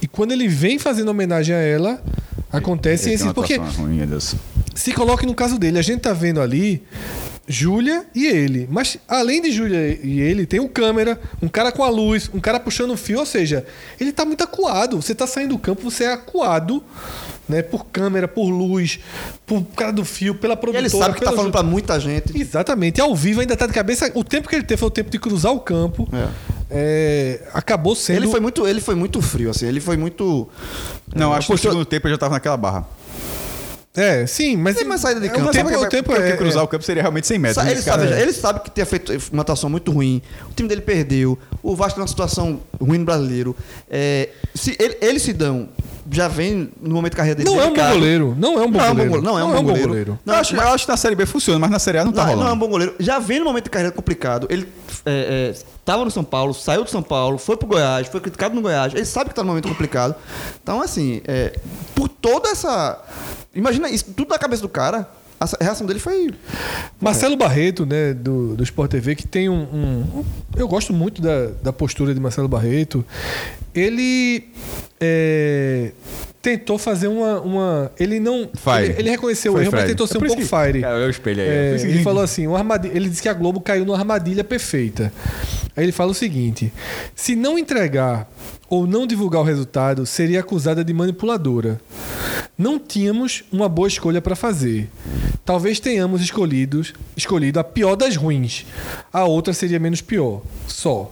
e quando ele vem fazendo homenagem a ela, acontece esse porque ruim, se coloque no caso dele. A gente tá vendo ali Júlia e ele. Mas além de Júlia e ele, tem um câmera, um cara com a luz, um cara puxando o fio. Ou seja, ele tá muito acuado. Você tá saindo do campo, você é acuado. Né, por câmera, por luz, por cara do fio, pela E produtora. ele sabe que tá falando pra muita gente. Exatamente. Ao vivo ainda tá de cabeça. O tempo que ele teve foi o tempo de cruzar o campo. É, acabou sendo. Ele foi muito, ele foi muito frio, assim. Ele foi muito. Não, É, acho que no segundo tempo eu já tava naquela barra. É, sim, mas. Tem mais saída de é, campo. O tempo, o tempo porque é, cruzar é. o campo seria realmente 100 metros. Né, Ele sabe, ele sabe que tinha feito uma atuação muito ruim. O time dele perdeu. O Vasco tá numa situação ruim no brasileiro. É, se ele, ele se dão, já vem no momento de carreira dele. Não é um bom goleiro. Não é um bom Não é um bom goleiro. Não é um bom goleiro. eu, acho, eu acho que na Série B funciona, mas na Série A não tá Não, rolando. não é um bom goleiro. Já vem no momento de carreira complicado. Ele é, é, no São Paulo, saiu do São Paulo, foi pro Goiás, foi criticado no Goiás. Ele sabe que tá num momento complicado. Então, assim, é, por toda essa. Imagina isso, tudo na cabeça do cara. A reação dele foi. Marcelo Barreto, né, do, do Sport TV, que tem um. um- eu gosto muito da, da postura de Marcelo Barreto. Ele é, tentou fazer uma. uma ele não. Fire. Ele, ele reconheceu o Foi erro, mas tentou ser É um pouco que- fire. Cara, olha o espelho aí. É, É ele falou assim, uma armadilha, ele disse que a Globo caiu numa armadilha perfeita. Aí ele fala o seguinte: se não entregar ou não divulgar o resultado, seria acusada de manipuladora. Não tínhamos uma boa escolha para fazer. Talvez tenhamos escolhidos, escolhido a pior das ruins. A outra seria menos pior. Só.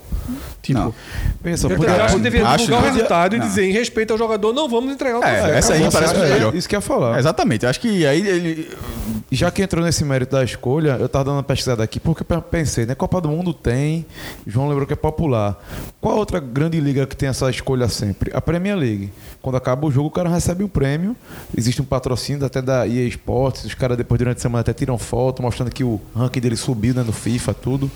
Tipo, Não. Pensa, eu podia- acho que deveria acho divulgar o resultado e não. dizer em respeito ao jogador, não vamos entregar o É, essa aí parece É, melhor. Isso que eu ia falar. Exatamente. Eu acho que aí ele. Já que entrou nesse mérito da escolha, eu tava dando uma pesquisada aqui, porque eu pensei, né? Copa do Mundo tem, João lembrou que é popular. Qual outra grande liga que tem essa escolha sempre? A Premier League. Quando acaba o jogo, o cara recebe um prêmio, existe um patrocínio até da EA Sports, os caras depois durante a semana até tiram foto, mostrando que o ranking dele subiu né, no FIFA, tudo.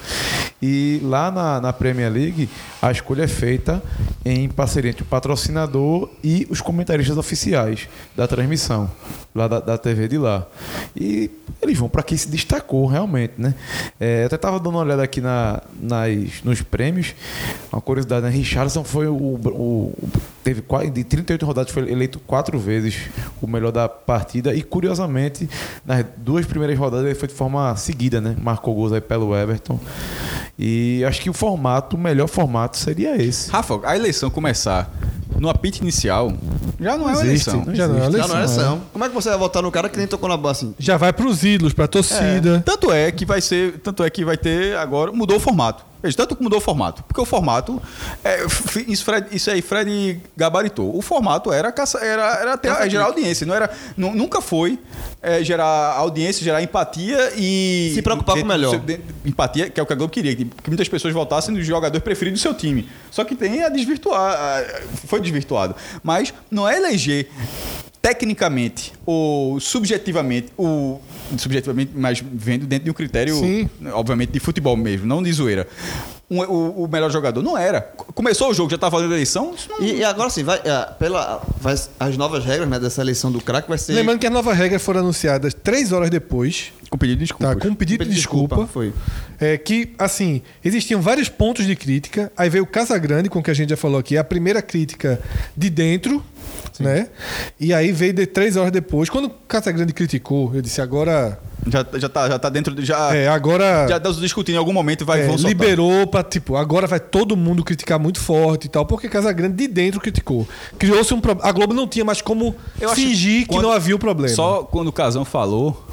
E lá na, na Premier League, a escolha é feita em parceria entre o patrocinador e os comentaristas oficiais da transmissão, lá da, da TV de lá. E eles vão para quem se destacou realmente, né? É, eu até tava dando uma olhada aqui na, nas, nos prêmios. Uma curiosidade, né? Richardson foi o, o- o- teve de 38 rodadas foi eleito quatro vezes o melhor da partida e curiosamente nas duas primeiras rodadas ele foi de forma seguida, né? Marcou gols aí pelo Everton. E acho que o formato, o melhor formato seria esse. Rafa, a eleição começar no apito inicial já não, é uma existe, eleição. não Já não é Já eleição. não é eleição. Como é que você vai votar no cara que nem tocou na bola assim? Já vai pros ídolos, pra torcida. Tanto é que vai ser, tanto é que vai ter agora mudou o formato. Veja, tanto que mudou o formato, porque o formato é, isso, Fred, isso aí Fred gabaritou. O formato era caça- era, era ter, é gerar audiência, não era nu- nunca foi é, gerar audiência, gerar empatia e Se preocupar com o melhor. de- empatia, que é o que a Globo queria, que que muitas pessoas votassem nos jogadores preferidos do seu time. Só que tem a desvirtuar, a- foi desvirtuado. Mas não é eleger tecnicamente ou subjetivamente, o subjetivamente, mas vendo dentro de um critério, Sim. obviamente, de futebol mesmo, não de zoeira. Um- o, o melhor jogador não era. Começou o jogo, já estava valendo a eleição. Isso não- E, e agora sim, vai, é, pela, vai, as novas regras né, dessa eleição do craque vai ser. Lembrando que as novas regras foram anunciadas três horas depois, Com pedido de desculpa. tá? Com um pedido de desculpa. Foi. É que, assim, existiam vários pontos de crítica. Aí veio o Casagrande, com o que a gente já falou aqui, a primeira crítica de dentro, né? E aí veio de três horas depois. Quando o Casagrande criticou, eu disse, agora. Já, já, tá, já tá dentro. de- Já, É, agora. já tá discutindo em algum momento vai é, liberou pra, tipo, agora vai todo mundo criticar muito forte e tal, porque Casagrande de dentro criticou. Criou-se um problema. A Globo não tinha mais como Eu acho fingir que quando- não havia o problema. Só quando o Casão falou.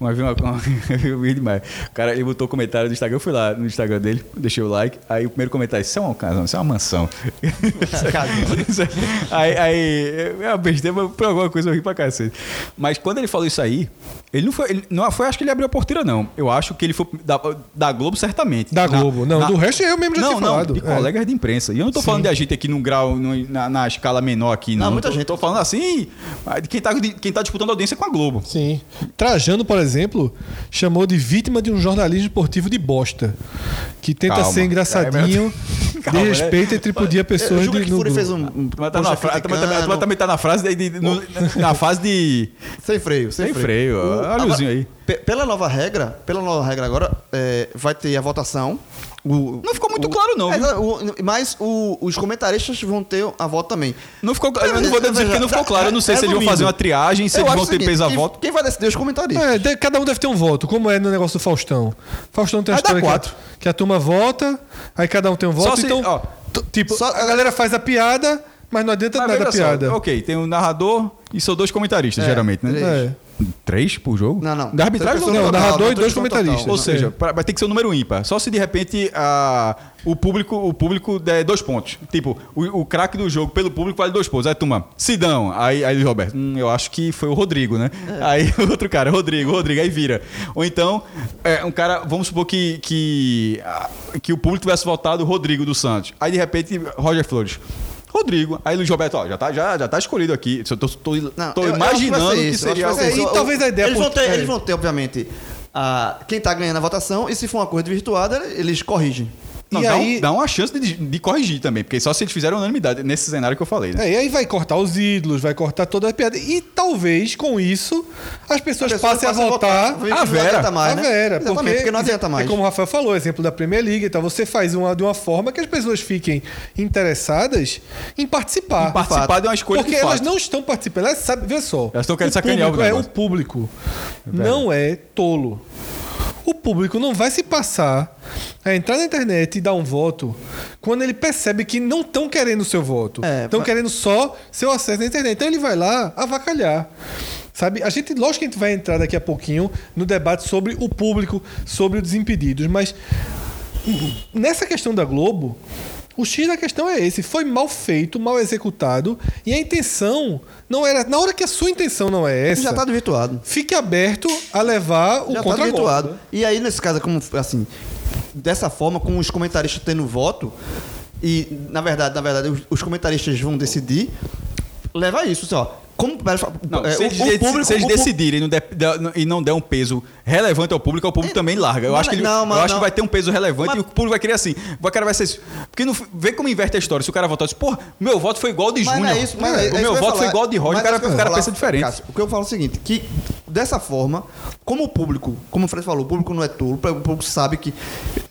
Uma vez, uma, eu vi demais. O cara, ele botou comentário no Instagram, eu fui lá no Instagram dele, deixei o like. Aí o primeiro comentário, isso é uma casão, isso é uma mansão. Aí, aí, é uma besteira, mas por alguma coisa eu ri pra cacete. Mas quando ele falou isso aí, ele não foi, ele não foi, acho que ele abriu a porteira, não. Eu acho que ele foi da, da Globo, certamente. Da Na- Globo. Não, na- do resto eu mesmo já não, tinha não, falado. de É. colegas de imprensa. E eu não tô Sim. falando de a gente aqui num grau, num- na, na escala menor aqui, não. Não, muita Tô- gente. Tô falando assim, de quem tá, de quem tá disputando audiência com a Globo. Sim. Trajano, por exemplo, chamou de vítima de um jornalismo esportivo de bosta. Que tenta Calma. ser engraçadinho, Calma, de né? respeito e tripudia pessoas Eu de, que no Fúria fez um. Mas tá na fra- a turma também- tá na frase de, de- no- na fase de. Sem freio, sem, Sem freio, ó. Olha o aí. pe- Pela nova regra, pela nova regra agora, é, vai ter a votação. O, Não ficou muito claro, não? É, o- mas o- os comentaristas vão ter a voto também. Não ficou, eu não vou dizer porque não ficou claro. Eu não sei se eles vão fazer uma triagem, se eu eles vão o ter peso a quem- voto. Quem vai decidir é os comentaristas. É, de- cada um deve ter um voto, como é no negócio do Faustão. Faustão tem uma Aí dá história que a, quatro. que a turma vota, aí cada um tem um voto, se- então. ó, tipo, só- a galera faz a piada, mas não adianta Mas nada a só, piada. ok, tem um narrador e são dois comentaristas, É, geralmente, né? É. Três por jogo? Não, não. Da arbitragem não. pessoas Não, narrador e dois comentaristas. Ou seja, pra- vai ter que ser um número ímpar. Só se de repente a, o público o público der dois pontos. Tipo, o, o craque do jogo pelo público vale dois pontos. Aí turma, Sidão. Aí, aí Roberto, hum, eu acho que foi o Rodrigo, né? Aí o outro cara, Rodrigo, Rodrigo, aí vira. Ou então, é, um cara, vamos supor que, que, que o público tivesse votado o Rodrigo do Santos. Aí de repente, Roger Flores. Rodrigo. Aí Luiz Roberto, ó, já tá, já, já tá escolhido aqui. Eu tô, tô, Não, tô eu- eu que imaginando que, isso, acho seria. que É, isso. e talvez a ideia Eles vão, por- ter, é. eles vão ter, obviamente, a, quem tá ganhando a votação e se for uma coisa desvirtuada, eles corrigem. Não, e dá, um- aí, dá uma chance de, de corrigir também, porque só se eles fizeram unanimidade nesse cenário que eu falei, né? É, e aí vai cortar os ídolos, vai cortar toda a piada. E talvez com isso as pessoas, As pessoas passem a votar. a Vera. mais, a né? Vera, Exatamente, porque, não adianta mais. É como o Rafael falou, exemplo da Premier League, então você faz uma, de uma forma que as pessoas fiquem interessadas em participar. Participar de uma escolha Porque de elas fato. não estão participando, elas sabem, vê só. Elas estão querendo o sacanear o público, é, o público não é tolo. O público não vai se passar a entrar na internet e dar um voto quando ele percebe que não estão querendo o seu voto. É, Estão mas- querendo só seu acesso na internet. Então ele vai lá avacalhar. Sabe? A gente, lógico que a gente vai entrar daqui a pouquinho no debate sobre o público, sobre os desimpedidos, mas nessa questão da Globo, o X da questão é esse. Foi mal feito, mal executado, e a intenção não era. Na hora que a sua intenção não é essa, Já tá desvirtuado. fique aberto a levar o Já tá contra desvirtuado. E aí, nesse caso, como assim, dessa forma, com os comentaristas tendo voto, e na verdade, na verdade, os, os comentaristas vão decidir, leva isso, só. Como Não, é, se, o- eles, o público- se eles decidirem e não der- e não um peso relevante ao público, o público também larga. Eu Mas- acho que, ele- não, eu acho não. que vai ter um peso relevante Mas- e o público vai querer assim. O cara vai ser. Porque não, vê como inverte a história. Se o cara votar assim, pô, meu voto foi igual de não Júnior. é isso, mas é- é o meu voto foi falar. igual ao de Roger. O cara, é o cara falar, pensa diferente. Cássio, o que eu falo é o seguinte, que dessa forma, como o público, como o Fred falou, o público não é tolo, o público sabe que...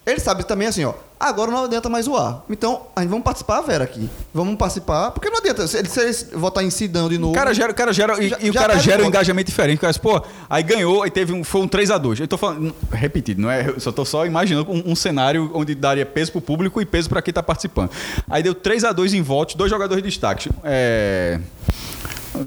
Ele sabe também assim, ó, agora não adianta mais zoar. Então, a gente vamos participar, Vera, aqui. Vamos participar, porque não adianta. Se eles, se eles votar em Sidão de novo... O cara gera, o cara gera, e, Já- e o cara perde gera um voto. engajamento diferente. O cara diz, pô, aí ganhou e teve um, foi um 3x2. Eu tô falando, repetido, não é? Eu só tô só imaginando um, um cenário onde daria peso pro público e peso para quem tá participando. Aí deu 3x2 em votos, dois jogadores de destaque. É.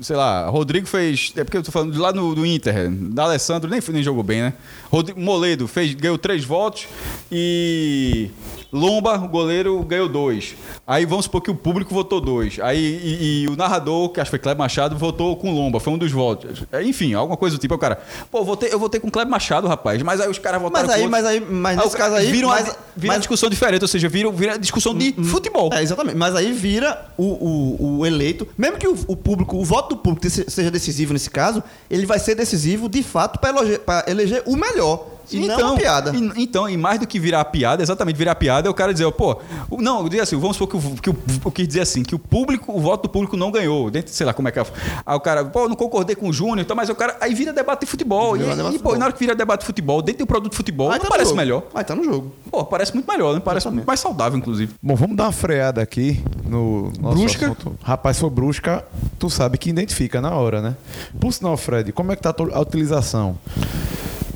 Sei lá, Rodrigo fez. É porque eu tô falando lá no, do Inter. Da Alessandro nem, nem jogou bem, né? Rodrigo, Moledo fez, ganhou três votos e. Lomba, o goleiro, ganhou dois. Aí vamos supor que o público votou dois. Aí e, e o narrador, que acho que foi Kleber Machado, votou com Lomba, foi um dos votos. É, Enfim, alguma coisa do tipo. Aí O cara, pô, eu votei, eu votei com Kleber Machado, rapaz. Mas aí os caras votaram Mas aí, com mas aí, mas Aí nesse o caso aí... Vira uma, mas, vira uma mas- discussão diferente, ou seja, vira, vira discussão de futebol. É, exatamente. Mas aí vira o, o, o eleito, mesmo que o, o público, o voto do público se- seja decisivo nesse caso, ele vai ser decisivo de fato para eleger o melhor. E não uma piada. e- então, e mais do que virar piada, exatamente virar piada, é o cara dizer, pô, não, eu dizer assim, vamos supor que, o, que o, o que dizer assim, que o público, o voto do público não ganhou, dentro, sei lá como é que é. Aí o cara, pô, eu não concordei com o Júnior, então, mas o cara, aí vira debate de futebol. E, debate e, pô, futebol. na hora que vira debate de futebol, dentro do produto de futebol, Aí não tá parece melhor. Aí tá no jogo. Pô, parece muito melhor, né? Parece muito mais saudável, inclusive. Bom, vamos dar uma freada aqui no nosso Brusca? assunto. Rapaz, foi brusca, tu sabe que identifica na hora, né? Por sinal, Fred, como é que tá a utilização?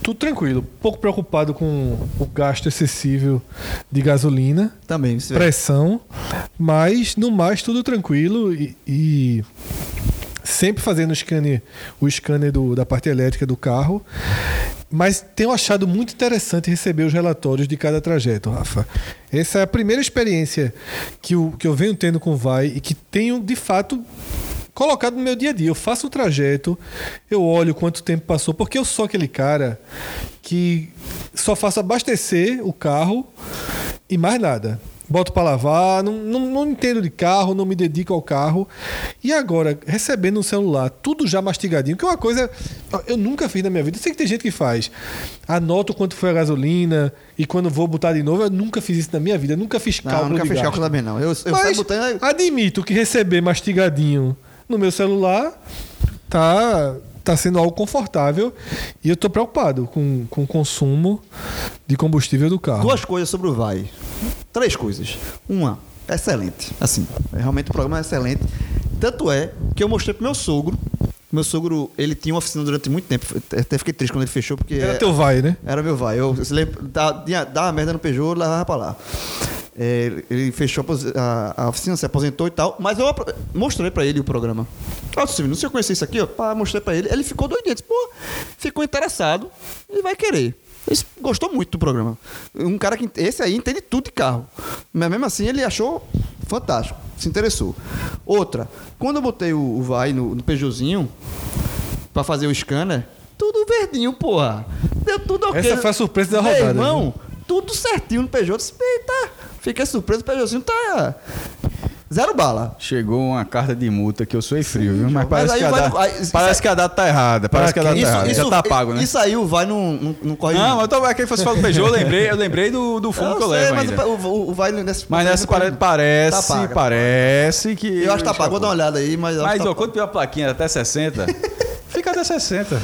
Tudo tranquilo. Pouco preocupado com o gasto excessivo de gasolina, Também, pressão, mas no mais tudo tranquilo e, e sempre fazendo o scanner, o scanner do- da parte elétrica do carro. Mas tenho achado muito interessante receber os relatórios de cada trajeto, Rafa. Essa é a primeira experiência que, eu que eu venho tendo com o Vai e que tenho de fato colocado no meu dia a dia. Eu faço o trajeto, eu olho quanto tempo passou, porque eu sou aquele cara que só faço abastecer o carro e mais nada. Boto para lavar, não, não, não entendo de carro, não me dedico ao carro. E agora, recebendo no celular, tudo já mastigadinho, que é uma coisa eu nunca fiz na minha vida. Eu sei que tem gente que faz. Anoto quanto foi a gasolina e quando vou botar de novo, eu nunca fiz isso na minha vida. Eu nunca fiz Não, cálculo nunca de fiz gasto. cálculo também, não. Eu, eu Mas botando... admito que receber mastigadinho no meu celular tá, tá sendo algo confortável e eu tô preocupado com, com o consumo de combustível do carro. Duas coisas sobre o Vai. Três coisas. Uma, excelente. Assim, realmente o programa é excelente. Tanto é que eu mostrei pro meu sogro. Meu sogro, ele tinha uma oficina durante muito tempo. Até fiquei triste quando ele fechou, porque. Era é- teu vai, né? Era meu vai. Eu se lembra, dava, merda no Peugeot, eu levava pra lá. É, ele- fechou a a, oficina, se aposentou e tal. Mas eu mostrei pra ele o programa. Ó, Silvio, não sei se eu conhecia isso aqui, ó. Pá, mostrei pra ele. Ele ficou doidinho. Disse, pô, ficou interessado e vai querer. Ele gostou muito do programa. Um cara que. Esse aí entende tudo de carro. Mas mesmo assim ele achou fantástico. Se interessou. Outra, quando eu botei o, o vai no, no Peugeotzinho pra fazer o scanner, tudo verdinho, porra. Deu tudo ok. Essa foi a surpresa da Meu rodada, Irmão, tudo certinho no Peugeot. Disse, Eita, fiquei surpreso, o Peugeotzinho tá. Zero bala. Chegou uma carta de multa que eu sou frio, viu? Mas parece, aí que, a vai- data, aí- isso parece aí- que a data tá errada. Parece que a data tá errada. Já tá pago, né? Isso aí o vai não, não, não corre Não, eu tô aqui que você falou do Peugeot, eu lembrei, eu lembrei do, do fumo Eu que eu sei, levo mas ainda. o, o, o vai nesse Mas nessa corre- parece, parece, Tá paga, tá parece que. Eu acho que tá pago. Vou dar uma olhada aí, mas. Mas que ó, tá quando tiver a plaquinha até 60, fica até 60.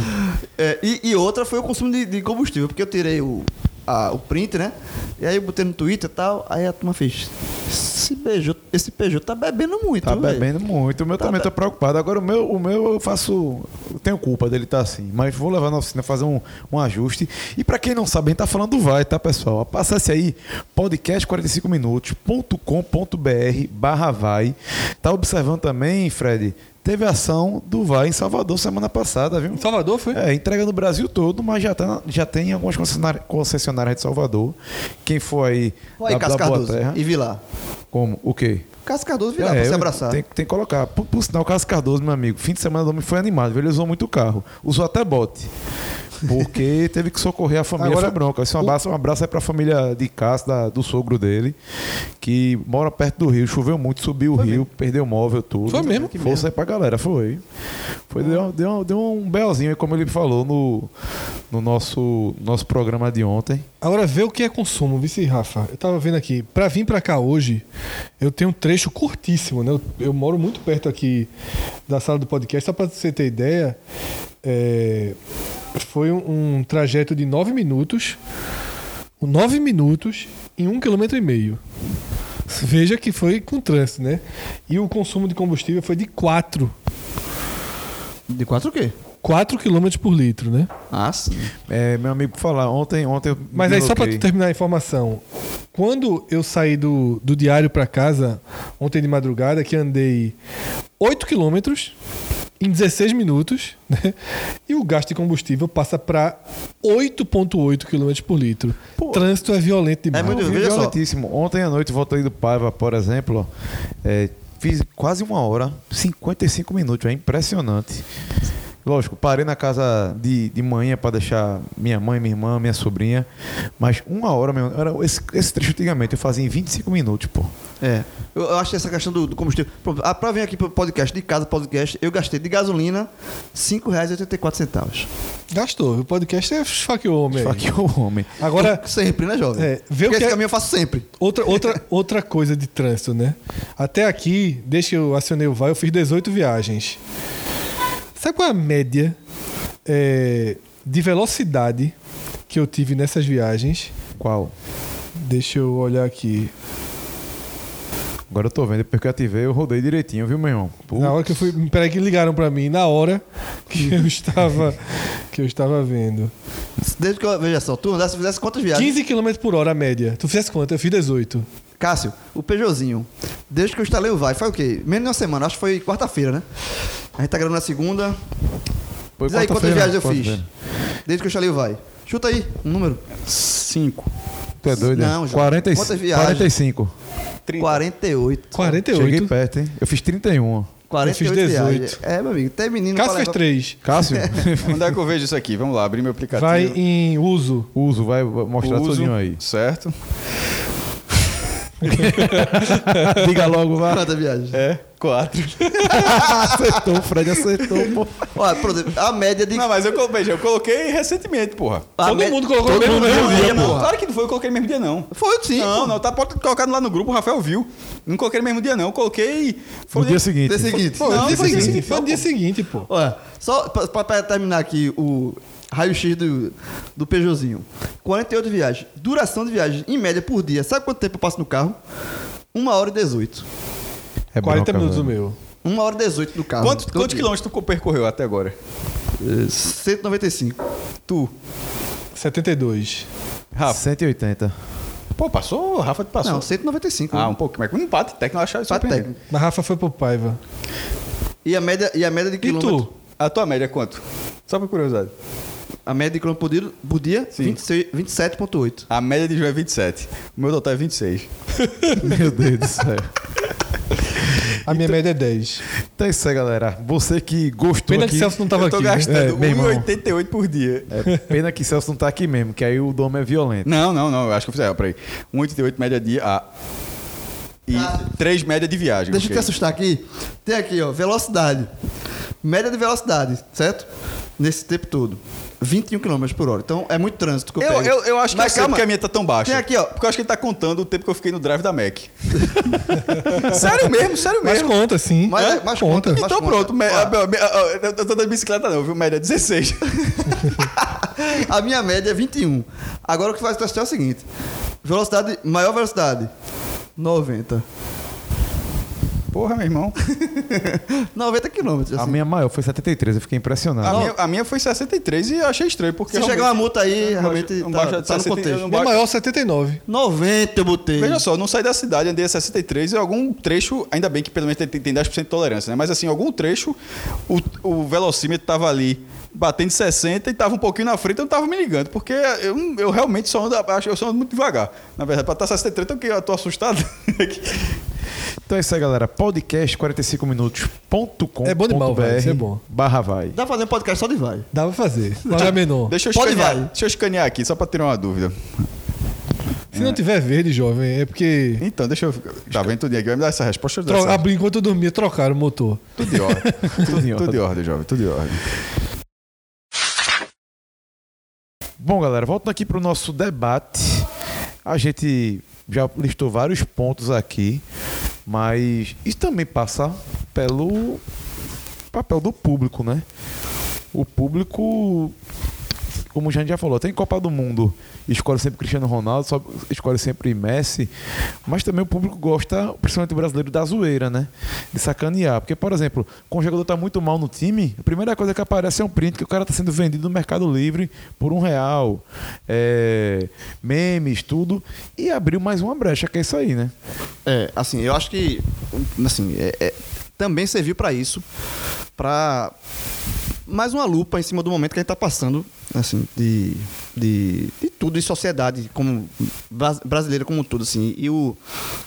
É, e, e outra foi o consumo de, de combustível, porque eu tirei o, a- o print, né? E aí eu botei no Twitter e tal, aí a turma fez. Esse Peugeot, esse Peugeot tá bebendo muito, Tá velho?" bebendo muito. O meu Tá também be- tô preocupado. Agora o meu, o meu eu faço. Eu tenho culpa dele estar assim. Mas vou levar na oficina fazer um, um ajuste. E pra quem não sabe, a gente tá falando do Vai, tá, pessoal? Acesse aí podcast45minutos.com.br barra Vai. Tá observando também, Fred? Teve ação do Vai em Salvador semana passada, viu? Em Salvador foi? É, entrega no Brasil todo, mas já, tá, já tem algumas concessionárias, concessionárias de Salvador. Quem for aí Olha aí, da, Cássio da Boa Cardoso. Terra. E vi lá. Como? O quê? Cássio Cardoso vi lá É, pra se abraçar. Tem, tem que colocar. Por, por sinal, o Carlos Cardoso, meu amigo, fim de semana do homem foi animado. Ele usou muito carro. Usou até bote. Porque teve que socorrer a família. Agora, foi bronca. Esse um abraço, um abraço aí pra família de Cássio, da- do sogro dele, que mora perto do rio. Choveu muito, subiu o rio, perdeu o móvel, tudo. Foi mesmo? Força aí pra galera, foi. Foi, deu, deu, deu um belzinho aí, como ele falou no, no nosso, nosso programa de ontem. Agora vê o que é consumo, vice Rafa. Eu tava vendo aqui, Pra vir pra cá hoje, eu tenho um trecho curtíssimo, né? Eu, eu moro muito perto aqui da sala do podcast, só pra você ter ideia, é, foi um, um trajeto de nove minutos, nove minutos em um quilômetro e meio. Veja que foi com trânsito, né? E o consumo de combustível foi de 4, De quatro o quê? 4 km por litro, né? Ah, sim. É, meu amigo, falar, ontem, ontem eu me Mas aí, só tu terminar a informação. Quando eu saí do, do diário pra casa, ontem de madrugada, que andei 8 quilômetros em 16 minutos, né? E o gasto de combustível passa pra 8,8 km por litro. Trânsito é violento demais. É muito- Não, vi veja só. violentíssimo. Ontem à noite, voltei do Paiva, por exemplo, é, fiz quase uma hora, 55 minutos, é impressionante. Lógico, parei na casa de, de manhã para deixar minha mãe, minha irmã, minha sobrinha, mas uma hora mesmo. Era esse, esse trecho antigamente eu fazia em 25 minutos, pô. É. Eu, eu acho que essa questão do, do combustível. Pronto, ah, pra vir aqui pro podcast, de casa podcast, eu gastei de gasolina R$ 5,84. Gastou. O podcast é esfaqueou, homem. Só que o homem. Agora, Sempre, né, jovem? É, vê o Porque que esse é- caminho eu faço sempre. Outra, outra, outra coisa de trânsito, né? Até aqui, desde que eu acionei o VAI, eu fiz 18 viagens. Sabe qual é a média é, de velocidade que eu tive nessas viagens? Qual? Deixa eu olhar aqui. Agora eu tô vendo, depois que eu ativei, eu rodei direitinho, viu, meu irmão? Pô, Na hora que eu fui. Peraí, que ligaram pra mim, na hora que eu estava, que eu estava vendo. Desde que eu. Veja só, tu andasse, fizesse quantas viagens? 15 km por hora a média. Tu fizesse quanto? Eu fiz 18. Cássio, o Peugeotzinho, desde que eu instalei o Vai, foi o quê? Menos de uma semana, acho que foi quarta-feira, né? A gente tá gravando na segunda. foi Diz aí quantas viagens eu fiz. Desde que eu instalei o Vai. Chuta aí, um número. 5. Tu é doido, Não, né? João. 40, Quantas viagens? 45. 48. 48. Cheguei perto, hein? Eu fiz 31. 48 18. viagens. É, meu amigo, tem menino Cássio fez levar- 3. Cássio, Onde é que eu vejo isso aqui? Vamos lá, abrir meu aplicativo. Vai em uso. uso, vai mostrar Uso, tudinho aí. Certo? Diga logo, vai. Viagens? É, 4. acertou, o Fred acertou, pô. Olha, por exemplo, a média de. Não, mas eu, coloquei- eu coloquei recentemente, porra. a Todo me- mundo colocou todo no mesmo viu, dia, não, porra. claro que não foi, eu coloquei no mesmo dia, não. Foi sim. não, pô. não, tá colocado lá no grupo, o Rafael viu. Não coloquei no mesmo dia, não. Eu coloquei. No dia seguinte. Dia seguinte. Foi Não, no dia foi seguinte. Foi no dia seguinte, pô. Olha, só pra- pra terminar aqui o raio-x do, do Peugeotzinho. 48 viagens. Duração de viagem, em média, por dia. Sabe quanto tempo eu passo no carro? 1 hora e 18. É 40 bronca, minutos o meu. 1 hora e 18 no carro. Quanto, quantos dia. quilômetros tu percorreu até agora? Eh, 195. Tu. 72. Rafa. 180. Pô, passou? Rafa te passou. Não, 195. Ah, um pouco. Mas com um empate técnico, eu achava isso Empate técnico. Mas Rafa foi pro Paiva. E a média, e a média de E quilômetro. tu? A tua média é quanto? Só por curiosidade. A média de quilômetro por dia, por dia Sim. 26 27,8. A média de João é 27. O meu total é 26. Meu Deus do céu. A minha média é 10. Então é isso aí, galera. Você que gostou Pena aqui... que Celso não tava eu tô aqui. gastando É, meu irmão. 1,88 por dia. É, pena que Celso não tá aqui mesmo, que aí o dom é violento. Não, não, não. Eu acho que eu fiz. Peraí. 1,88 média dia. Ah. E três média de viagem. Deixa eu te ok? assustar aqui. Tem aqui, ó, velocidade. Média de velocidade, certo? Nesse tempo todo. 21 km por hora. Então é muito trânsito que eu Eu, pego. eu, eu acho que Mas eu sei calma. porque a minha tá tão baixa. Tem aqui, ó. Porque eu acho que ele tá contando o tempo que eu fiquei no drive da Mac. sério mesmo, sério Mas mesmo. conta, sim. Mas, É? mas conta. conta. mas Então conta. pronto, me- a- a- a- eu tô dando bicicleta não, viu? Média 16. A minha média é 21. Agora o que faz testar é o seguinte: velocidade, maior velocidade, 90. Porra, meu irmão. 90 km. A Assim. minha maior foi 73, eu fiquei impressionado. A minha, a minha foi 63 e eu achei estranho, porque. Se chegar uma multa aí, não realmente baixa- não tá, baixa de tá no 60, contexto. eu não Minha maior 79. 90 eu botei. Veja só, eu não saí da cidade, andei a 63 e algum trecho, ainda bem que pelo menos tem, tem 10% de tolerância, né? Mas assim, algum trecho, o, o velocímetro tava ali batendo 60 e tava um pouquinho na frente, eu não tava me ligando, porque eu, eu realmente só ando, acho- eu só ando muito devagar. Na verdade, pra estar 63, eu, que- eu tô assustado. Então é isso aí, galera. Podcast 45minutos.com. É bom demais, vai, isso é bom. Barra vai. Dá pra fazer um podcast só de vai. Dá pra fazer. É menor. deixa, eu Pode escanear, vai. deixa eu escanear aqui, só pra tirar uma dúvida. Se não tiver verde, jovem, é porque. Então, deixa eu. Tá vendo tudo aqui? Vai me dar essa resposta. Tro... Abri enquanto eu dormia, trocaram o motor. Tudo de ordem. Tudo tudo de ordem, jovem. Tudo de ordem. Bom, galera, voltando aqui para o nosso debate. A gente já listou vários pontos aqui, mas isso também passa pelo papel do público, né? O público, como a gente já falou, tem Copa do Mundo, escolhe sempre Cristiano Ronaldo, só escolhe sempre Messi, mas também o público gosta, principalmente o brasileiro, da zoeira, né? De sacanear. Porque, por exemplo, quando o jogador tá muito mal no time, a primeira coisa que aparece é um print que o cara tá sendo vendido no Mercado Livre por um real. É, memes, tudo. E abriu mais uma brecha, que é isso aí, né? É, assim, eu acho que assim, é- é- também serviu pra isso, pra mais uma lupa em cima do momento que a gente tá passando, assim, de, de, de tudo, de sociedade como bras- brasileira como um todo, assim, e o,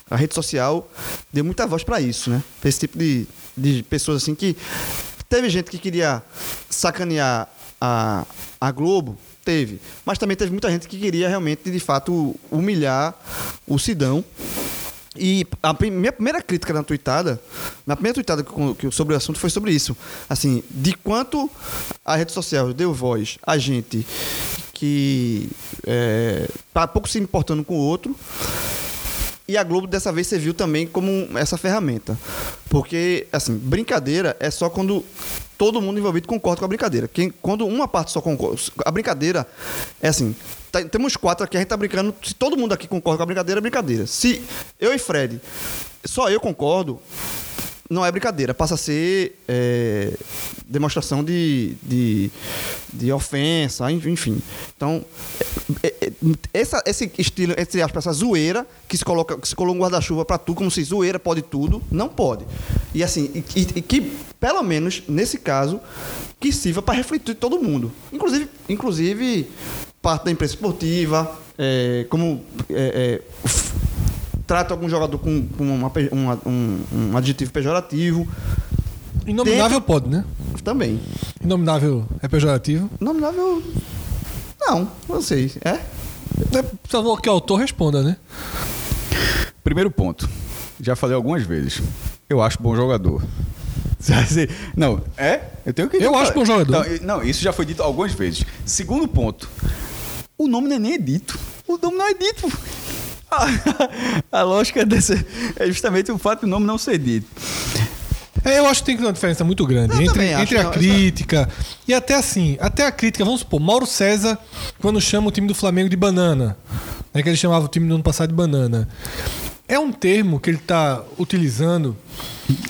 a rede social deu muita voz pra isso, né? Pra esse tipo de, de pessoas assim que teve gente que queria sacanear a, a Globo, teve, mas também teve muita gente que queria realmente, de fato, humilhar o Sidão. E a minha primeira crítica na tweetada, na primeira tweetada que sobre o assunto foi sobre isso. Assim, de quanto a rede social deu voz a gente que é, tá pouco se importando com o outro. E a Globo dessa vez serviu também como essa ferramenta. Porque, assim, brincadeira é só quando todo mundo envolvido concorda com a brincadeira. Quem, quando uma parte só concorda. A brincadeira é assim. tá- temos quatro aqui, a gente tá brincando. Se todo mundo aqui concorda com a brincadeira, é brincadeira. Se eu e Fred, só eu concordo, não é brincadeira, passa a ser é, demonstração de, de, de ofensa, enfim. Então, é, essa- esse estilo, entre aspas, essa zoeira que se coloca, que se coloca um guarda-chuva pra tu, como se zoeira pode tudo, não pode. E assim, e, e- e que, pelo menos nesse caso, que sirva para refletir todo mundo. Inclusive, inclusive parte da imprensa esportiva, é, como é, é, trata algum jogador com, com uma uma- um, um adjetivo pejorativo. Inominável Dentro- pode, né? Também. Inominável é pejorativo. Nominável. Não, não sei. É? É, por favor, que o autor responda, né? Primeiro ponto. Já falei algumas vezes. Eu acho bom jogador. Não, é? Eu tenho que Eu acho bom jogador. Não, isso já foi dito algumas vezes. Segundo ponto. O nome não é nem dito. O nome não é dito. A, a lógica desse é justamente o fato do nome não ser dito. É, eu acho que tem uma diferença muito grande Eu entre, acho, entre a crítica e até assim, até a crítica, vamos supor, Mauro César, quando chama o time do Flamengo de banana, né, que ele chamava o time do ano passado de banana. É um termo que ele está utilizando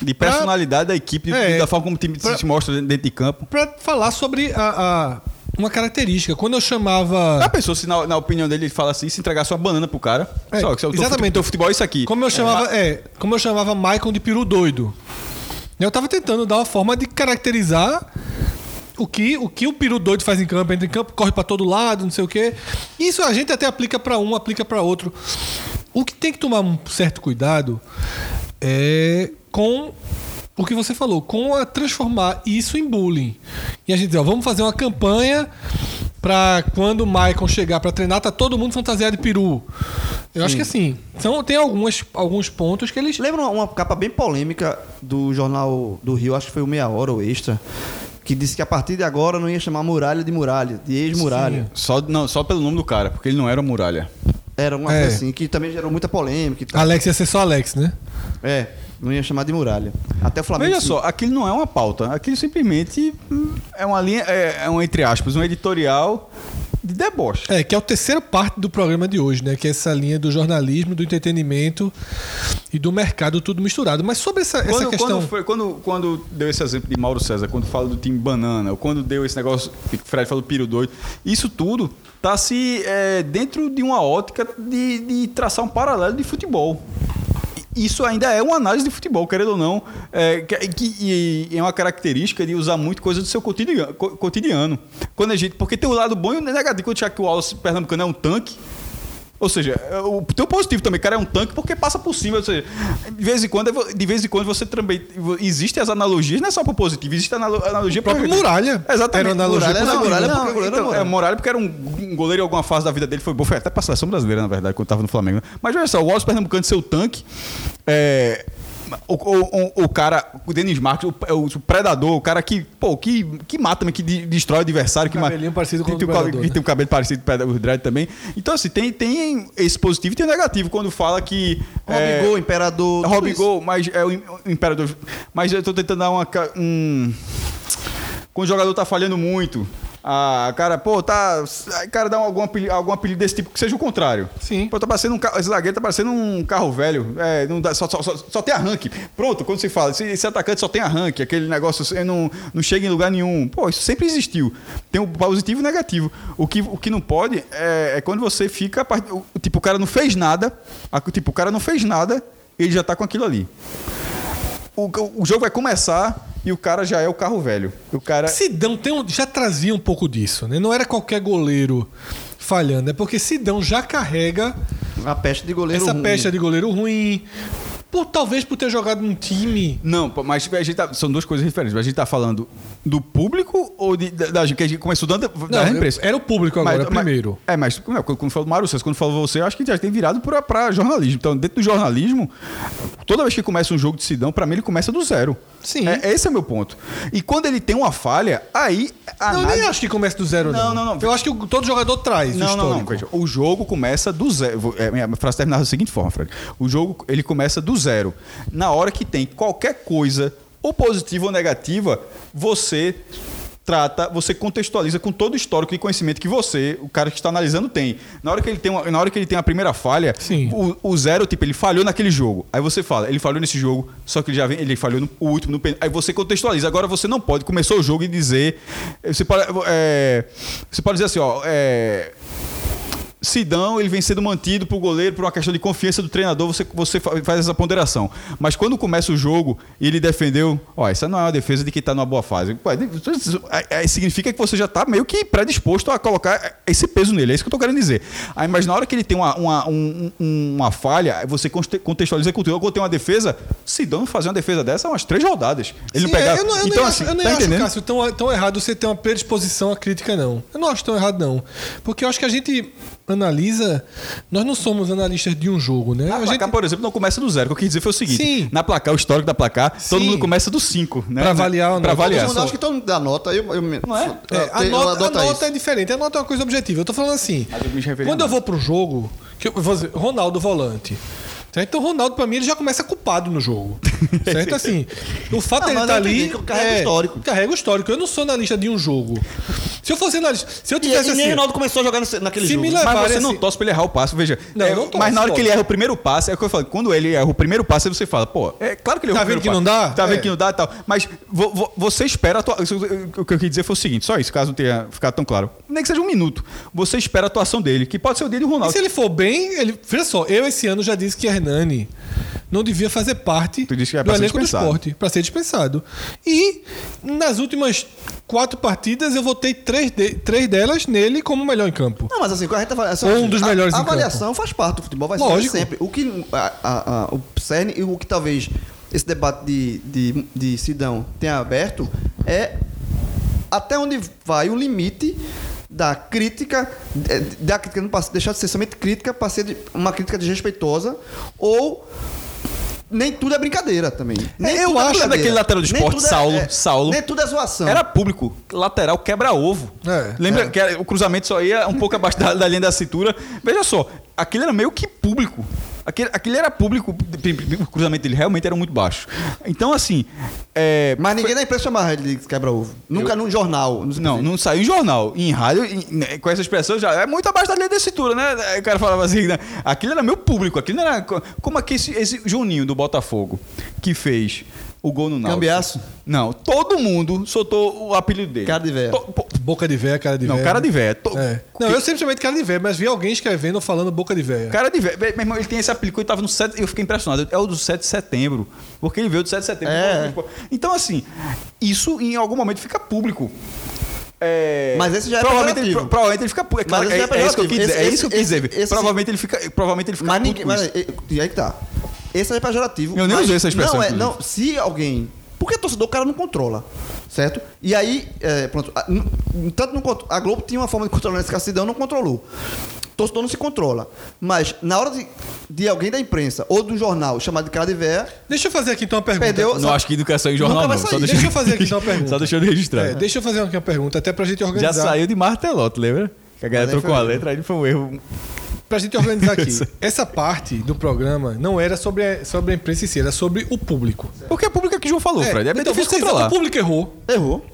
De personalidade da equipe, É. da forma como o time Pra- se mostra dentro de campo. para falar sobre a, a- uma característica. Quando eu chamava. Já pensou se na, na opinião dele ele fala assim, se entregasse uma banana pro cara? É, Só, exatamente. fute- teu futebol é isso aqui. Como eu chamava, é, como eu chamava Michael de peru doido. Eu tava tentando dar uma forma de caracterizar o que o, que o peru doido faz em campo, entra em campo, corre pra todo lado, não sei o quê. Isso a gente até aplica pra um, aplica pra outro. O que tem que tomar um certo cuidado é com o que você falou, com a transformar isso em bullying. E a gente diz, ó, vamos fazer uma campanha pra quando o Maicon chegar pra treinar, tá todo mundo fantasiado de peru. Eu acho que assim, são, tem algumas, alguns pontos que eles. Lembra uma, uma capa bem polêmica do jornal do Rio, acho que foi o Meia Hora ou Extra, que disse que a partir de agora não ia chamar muralha de muralha, de ex-muralha. Só, não, só pelo nome do cara, porque ele não era muralha. Era uma É. coisa assim, que também gerou muita polêmica e tal. Alex ia ser só Alex, né? É, não ia chamar de muralha. Até o Flamengo. Veja sim. só, aquilo não é uma pauta. Aquilo simplesmente hum, é uma linha, é, é um, entre aspas, um editorial de deboche. É, que é a terceira parte do programa de hoje, né? Que é essa linha do jornalismo, do entretenimento e do mercado tudo misturado. Mas sobre essa, essa Quando, questão. quando, foi- quando- quando deu esse exemplo de Mauro César, quando fala do time banana, ou quando deu esse negócio que o Fred falou piro doido, isso tudo tá se é, dentro de uma ótica de, de traçar um paralelo de futebol. Isso ainda é uma análise de futebol, querendo ou não, é, que, é uma característica de usar muito coisa do seu cotidiano. co- cotidiano. Quando a gente, porque tem o lado bom e o negativo. Quando o Wallace Pernambucano é um tanque, ou seja, é, o teu positivo também, cara, é um tanque porque passa por cima. Ou seja, de vez em quando, de vez em quando você também. Existem as analogias, não é só pro positivo, existe a analo- analogia pra- Muralha Exatamente. era analogia Muralha era positiva. Muralha Não, porque o goleiro então, era é Muralha. Muralha porque era um, goleiro em alguma fase da vida dele foi bom, foi até pra seleção brasileira, na verdade, quando tava no Flamengo. Mas olha só, o Wallace Pernambucano seu tanque. É, o, o, o- o cara, o Denis Marques, o, o predador, o cara que, pô, que, que mata, que de- destrói o adversário, que ma- Cabelinho parecido com que o Predador, que né? tem um cabelo parecido com o Dredd também. Então, assim, tem, tem esse positivo e tem o negativo quando fala que. é, Robigol, Imperador. tudo Rob isso. Gol, mas é o o imperador. Mas eu tô tentando dar uma. Um... Quando o jogador tá falhando muito. Ah, cara, pô, tá. Cara, dá um- algum apelido, algum apelido desse tipo que seja o contrário. Sim. Pô, tá parecendo um carro. Esse zagueiro tá parecendo um carro velho. É, não dá, só, só, só, só tem arranque. Pronto, quando você fala, esse, esse atacante só tem arranque, aquele negócio não, não chega em lugar nenhum. Pô, isso sempre existiu. Tem o positivo e o negativo. O que, o que não pode é, é quando você fica. Tipo, o cara não fez nada. Tipo, o cara não fez nada, ele já tá com aquilo ali. O, o jogo vai começar e o cara já é o carro velho. O cara. Sidão tem um- já trazia um pouco disso, né? Não era qualquer goleiro falhando, é porque Sidão já carrega A peste de goleiro. essa ruim. pecha de goleiro ruim. Por, talvez por ter jogado num time. Não, mas a gente tá- são duas coisas diferentes. A gente tá falando do público ou de, da, da gente que a gente começou dando da Não, imprensa? era o público agora, primeiro. é, mas não, quando quando falou do Mário César, quando falou você, eu acho que já tem virado pra, pra jornalismo. Então, dentro do jornalismo, toda vez que começa um jogo de Sidão, pra mim ele começa do zero. Sim. É, esse é o meu ponto. E quando ele tem uma falha, aí. a Não, eu análise- nem acho que comece do zero, não. Não, não, não. Eu acho que o- todo jogador traz o Não, não, não. Veja, o jogo começa do zero. É, minha frase terminava da seguinte forma, Fred. O jogo ele começa do zero. Na hora que tem qualquer coisa, ou positiva ou negativa, você trata, você contextualiza com todo o histórico e conhecimento que você, o cara que está analisando, tem. Na hora que ele tem, uma, na hora que ele tem a primeira falha, Sim. o, o zero, tipo, ele falhou naquele jogo. Aí você fala, ele falhou nesse jogo, só que ele já vem, ele falhou no último, no aí você contextualiza. Agora você não pode, começou o jogo e dizer, você pode, é, você pode dizer assim, ó, é, Sidão, ele vem sendo mantido pro goleiro por uma questão de confiança do treinador, você, você fa- faz essa ponderação. Mas quando começa o jogo e ele defendeu, ó, essa não é uma defesa de quem tá numa boa fase. Pô, isso- aí- aí significa que você já tá meio que predisposto a colocar esse peso nele, é isso que eu tô querendo dizer. Aí, mas na hora que ele tem uma, uma, um- um- uma falha, aí você conte- contextualiza com o teu, quando tem uma defesa, Sidão não fazia uma defesa dessa umas três rodadas. Ele Sim, não eu, não, eu então, assim, acho, eu nem tá acho, entendendo? Cássio, tão, tão errado você ter uma predisposição à crítica, não. Eu não acho tão errado, não. Porque eu acho que a gente analisa. Nós não somos analistas de um jogo, né? Na a placar, gente, por exemplo, não começa do zero. O que eu quis dizer foi o seguinte: Sim. na placar, o histórico da placar, todo Sim. mundo começa do 5, né? Pra avaliar ou não. Pra Todo avaliar. mundo, acho que todo mundo dá nota. Eu, eu, Não é? eu- É, a eu nota, a adoto nota isso. é diferente. A nota é uma coisa objetiva. Eu tô falando assim. Eu Quando a eu vou pro jogo, que eu vou dizer, Ronaldo volante. Certo? Então, o Ronaldo, pra mim, ele já começa culpado no jogo. Certo? Assim, o fato Não, dele mas estar entendi ali. que carrega o histórico. Carrega o histórico. Eu não sou analista de um jogo. Se eu fosse analista. Se eu E, tivesse e nem assim. Ronaldo começou a jogar naquele Se jogo. me levar- Mas você Parece- não torce pra ele errar o passe, veja. Não, É, eu não mas na hora que ele erra o primeiro passe, é o que eu falo. Quando ele erra o primeiro passe, você fala, pô, é claro que ele errou Tá o primeiro vendo que não dá? Tá vendo É. que não dá e tal. Mas vo- vo- você espera a tua... O que eu queria dizer foi o seguinte, só isso, caso não tenha ficado tão claro. Nem que seja um minuto. Você espera a atuação dele, que pode ser o dia do E Ronaldo. se ele for bem, ele. Veja só, eu esse ano já disse que Hernani não devia fazer parte Tu disse que era do elenco do esporte, para ser dispensado. E nas últimas quatro partidas eu votei três, de- três delas nele como o melhor em campo. Não, mas assim, a gente tá falando- assim, Ou um dos a- melhores A, em avaliação faz parte do futebol, vai Lógico. ser sempre. O que a, a- a- o cerne e o que talvez esse debate de, de, de Sidão tenha aberto é até onde vai o limite da crítica, eh, da crítica não passa, deixar de ser somente crítica para ser de- uma crítica desrespeitosa ou nem tudo é brincadeira também. Nem eu tudo é acho brincadeira. daquele lateral do Nem esporte, tudo é- Saulo, é- Saulo. Nem tudo é zoação. Era público. Lateral quebra-ovo. É, Lembra é. que era- o cruzamento só ia um pouco abaixo da, da linha da cintura. Veja só, aquele era meio que público. Aquele, aquele era público. O cruzamento dele realmente era muito baixo. Então, assim. é, Mas ninguém da imprensa chamava ele de quebra-ovo. Nunca num jornal. Não, não saiu em jornal. Em rádio, em- né, com essa expressão, já é muito abaixo da linha da cintura, né? O cara falava assim, né? aquilo era meu público, aquilo não era. co- Como aqui esse, esse Juninho do Botafogo, que fez o gol no Náutico. Cambiaço? Não, todo mundo soltou o apelido dele. Cara de véia. To- Boca de véia, cara de Não, véia. cara de véia. To- É. Não, eu sempre chamei de cara de véia, mas vi alguém escrevendo ou falando boca de véia. Cara de véia. Meu irmão, ele tem esse apelido, ele tava no 7, eu fiquei impressionado. É o do 7 de setembro. Porque ele veio do 7 de setembro. É. Então, assim, isso em algum momento fica público. É, Mas esse já é provavelmente ele, provavelmente ele fica esse é, é é isso que eu quis dizer. É isso que eu quis dizer. esse- provavelmente ele fica, provavelmente ele fica Mas puto ninguém. Mas, isso. e aí que tá. Esse é pejorativo. Eu nem usei essa expressão, Não, é, não. Se alguém. Porque torcedor o cara não controla. Certo? E aí, é, pronto. a- Tanto não, a Globo tinha uma forma de controlar esse cacidão, não controlou. Torcedor não se controla. Mas na hora de, de alguém da imprensa ou do jornal chamado de cara de véia, Deixa eu fazer aqui então uma pergunta. Perdeu- Não acho que educação em jornal, Nunca vai não. Só sair. deixa, Deixa eu fazer aqui então uma pergunta. Só deixa eu registrar. É, deixa eu fazer aqui uma pergunta, até pra gente Já organizar. saiu de martelote, lembra? Que a galera trocou a letra, aí foi um erro. Pra gente organizar aqui. Essa parte do programa não era sobre a, sobre a imprensa em si, era sobre o público. Porque é público que o João falou, Fred. É bem então, difícil controlar. O público errou. errou.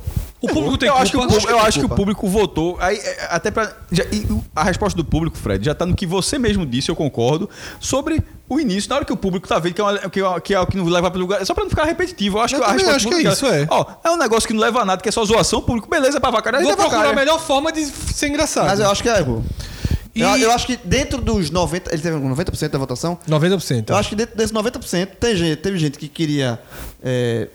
O público tem eu culpa. acho que o público, eu acho que o público votou. Aí, é, até pra, já- e a resposta do público, Fred, já tá no que você mesmo disse, eu concordo, sobre o início. Na hora que o público tá vendo que é, uma- que é, que é o que não leva para lugar. É só pra não ficar repetitivo. Eu acho Eu que a também resposta acho do que é isso, é. Ó, é um negócio que não leva a nada, que é só zoação, público, beleza, pra vacar. Vou procurar a melhor forma de ser engraçado. Mas eu acho que errou. E- Eu, eu acho que dentro dos 90%. Ele teve 90% da votação? 90%. Eu acho que dentro desses 90%, tem gente, teve gente que queria é,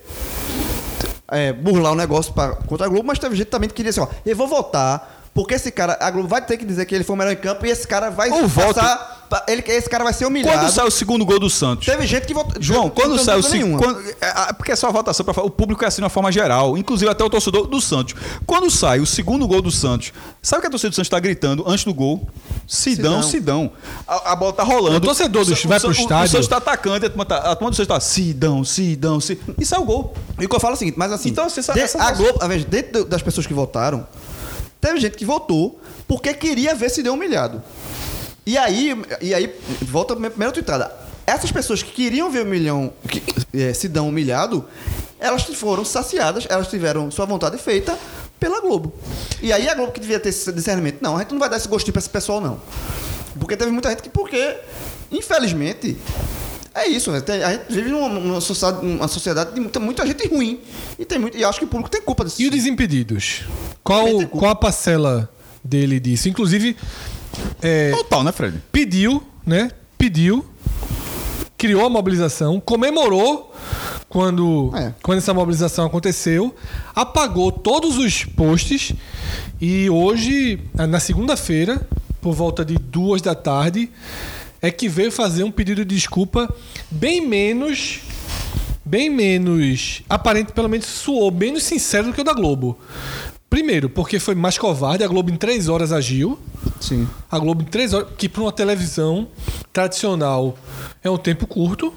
é, burlar o negócio pra, contra a Globo, mas teve gente também que queria assim, ó, eu vou votar, porque esse cara, a Globo vai ter que dizer que ele foi o melhor em campo e esse cara vai Ou passar. pra- Ele, esse cara vai ser humilhado. Quando sai o segundo gol do Santos? Teve gente que votou. João, quando sai o segundo. é, Porque é só a votação para O público é assim de uma forma geral, inclusive até o torcedor do Santos. Quando sai o segundo gol do Santos, sabe o que a torcida do Santos está gritando antes do gol? Sidão, Sidão. A, a bola tá rolando. O torcedor do- vai pro o- estádio- O Santos tá atacante, a turma, tá, a turma do Santos tá Sidão, Sidão, Sidão. E sai o gol. E o que eu falo é o seguinte, mas assim, Então, essa- de- essa- a Globo, de- dentro das pessoas que votaram, teve gente que votou porque queria ver se deu humilhado. E aí, e aí volta a minha primeira tweetada. Essas pessoas que queriam ver o milhão, que eh, se dão humilhado, elas foram saciadas, elas tiveram sua vontade feita pela Globo. E aí a Globo que devia ter esse discernimento, não, a gente não vai dar esse gostinho pra esse pessoal, não. Porque teve muita gente que, porque, infelizmente, é isso, né? Tem- a gente vive numa, numa sociedade, uma sociedade de muita, muita gente ruim. E, tem muito, e acho que o público tem culpa disso. E o Desimpedidos? Qual, qual a parcela dele disso? Inclusive, é, Total, né, Fred? pediu, né? Pediu, criou a mobilização, comemorou quando, É. quando essa mobilização aconteceu, apagou todos os posts e hoje, na segunda-feira, por volta de duas da tarde, é que veio fazer um pedido de desculpa bem menos. Bem menos. Aparente, pelo menos soou menos sincero do que o da Globo. Primeiro, porque foi mais covarde, a Globo em três horas agiu. Sim. A Globo em três horas, que para uma televisão tradicional é um tempo curto.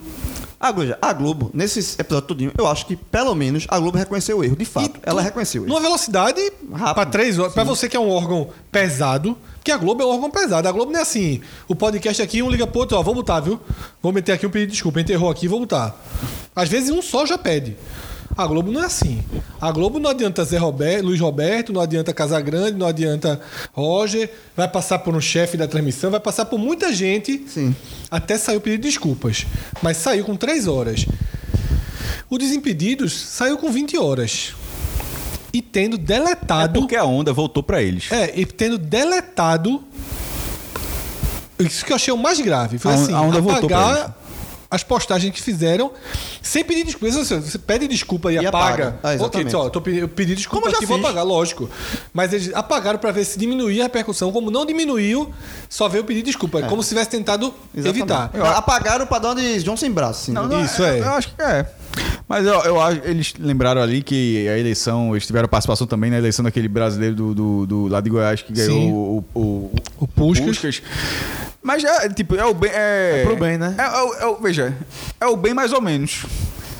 A Globo, a Globo, nesse episódio todinho, eu acho que pelo menos a Globo reconheceu o erro. De fato, ela reconheceu o erro. Numa velocidade Rápido. para três horas. Para você que é um órgão pesado, que a Globo é um órgão pesado. A Globo não é assim. O podcast aqui, um liga pro outro, ó, vou botar, viu? Vou meter aqui um pedido de desculpa. Enterrou aqui, vou botar. Às vezes um só já pede. A Globo não é assim. A Globo não adianta Zé Roberto, Luiz Roberto, não adianta Casagrande, não adianta Roger, vai passar por um chefe da transmissão, vai passar por muita gente Sim. até sair o pedido de desculpas. Mas saiu com três horas. O Desimpedidos saiu com 20 horas. E tendo É deletado. porque a onda voltou para eles. É, e tendo deletado. Isso que eu achei o mais grave. Foi A assim: a onda voltou pra eles. apagar as postagens que fizeram sem pedir desculpa. Você, você pede desculpa e, E apaga. apaga. Ah, ok, exatamente. só, eu, tô, eu pedi desculpa Como eu já aqui, vou apagar, lógico. Mas eles apagaram para ver se diminuía a repercussão. Como não diminuiu, só veio pedir desculpa. É. Como se tivesse tentado Exatamente. evitar. Apagaram pra dar uma de João sem braço. Assim, Não, não, Isso eu- é. Eu acho que é. Mas eu, eu acho eles lembraram ali que a eleição, eles tiveram participação também na eleição daquele brasileiro do, do, do lá de Goiás que ganhou Sim. o, o, O Puskas. Mas é, tipo, é o bem. É, É pro bem, né? É, é o- é o- veja, é o bem mais ou menos.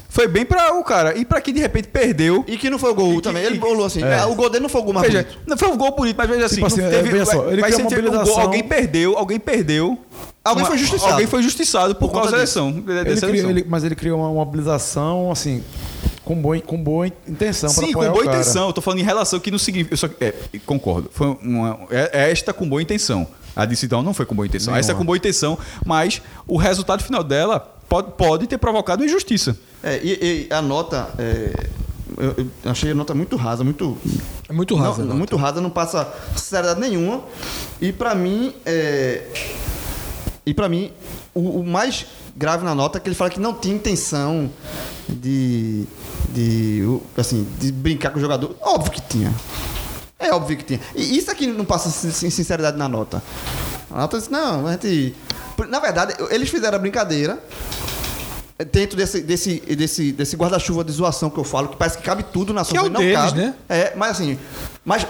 Foi bem pra o cara. E pra quem de repente perdeu. E que não foi o gol E que- também. Ele bolou assim. ah, O gol dele não foi o gol mais Veja, bonito. não foi um gol bonito, mas veja assim, Tipo assim, não é, teve, veja só, ele vai criou ser um gol, alguém perdeu, alguém perdeu. Alguém foi justiçado. Alguém foi justiçado por, Por causa da disso. eleição. da- Ele dessa criou- eleição. ele- mas ele criou uma mobilização, assim, com boa, com boa intenção para Sim, com boa intenção. Eu tô falando em relação que não significa. Eu só, é, concordo. Foi uma, é, é esta com boa intenção. A de Sidão não foi com boa intenção. Essa é com boa intenção, mas o resultado final dela pode, pode ter provocado injustiça. É, e, e a nota. é, eu, eu achei a nota muito rasa, muito. É muito rasa. não, muito rasa, não passa sinceridade nenhuma. E pra mim. É, e pra mim, o, o mais grave na nota é que ele fala que não tinha intenção de. de. assim, de brincar com o jogador. Óbvio que tinha. É óbvio que tinha. E isso aqui não passa sin- sin- sinceridade na nota. A nota diz, não, a gente. Na verdade, eles fizeram a brincadeira dentro desse, desse, desse, desse guarda-chuva de zoação que eu falo, que parece que cabe tudo na Que é zoação. e não deles, cabe. né? É, mas assim. Mas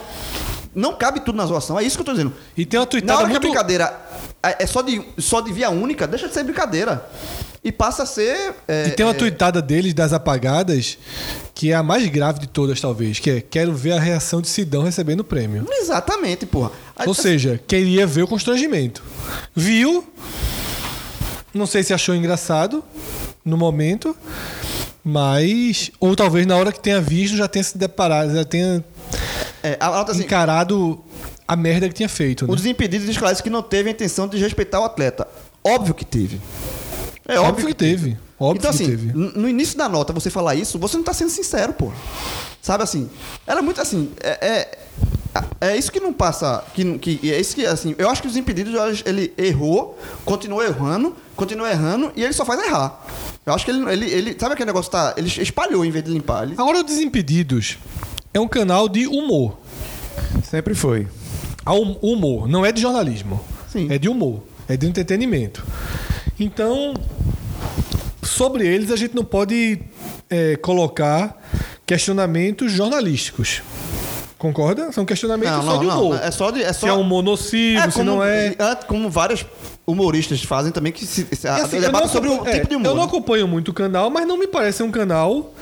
não cabe tudo na zoação, é isso que eu tô dizendo. E tem uma Na tweetada hora que a muito... brincadeira é é só de, só de via única, deixa de ser brincadeira. E passa a ser. é, E tem uma é, tweetada deles das apagadas que é a mais grave de todas, talvez, que é quero ver a reação de Sidão recebendo o prêmio. Exatamente, porra. Aí, Ou seja, queria ver o constrangimento. Viu? Não sei se achou engraçado no momento, mas. Ou talvez na hora que tenha visto já tenha se deparado, já tenha é, nota assim, encarado a merda que tinha feito. Né? O Desimpedidos esclarece que não teve a intenção de respeitar o atleta. Óbvio que teve. É Óbvio que teve. Óbvio então, que assim, teve. n- no início da nota, você falar isso, você não tá sendo sincero, pô. Sabe assim? Ela é muito assim. É, é, é isso que não passa. Que, que, é isso que, assim. Eu acho que os impedidos, ele errou, continuou errando, continua errando e ele só faz errar. Eu acho que ele. ele, ele sabe aquele negócio que tá. Ele espalhou em vez de limpar. Ele, Agora o Desimpedidos é um canal de humor. Sempre foi. A hum- humor, não é de jornalismo. Sim. É de humor, é de entretenimento. Então, sobre eles a gente não pode é, colocar questionamentos jornalísticos. Concorda? São questionamentos não, só não, de não. humor. É só de. É só, Se é humor nocivo, se não é. é, Como vários humoristas fazem também, que se, se E assim, eu debate não sobre o tipo de é, humor. Eu não né? acompanho muito o canal, mas não me parece um canal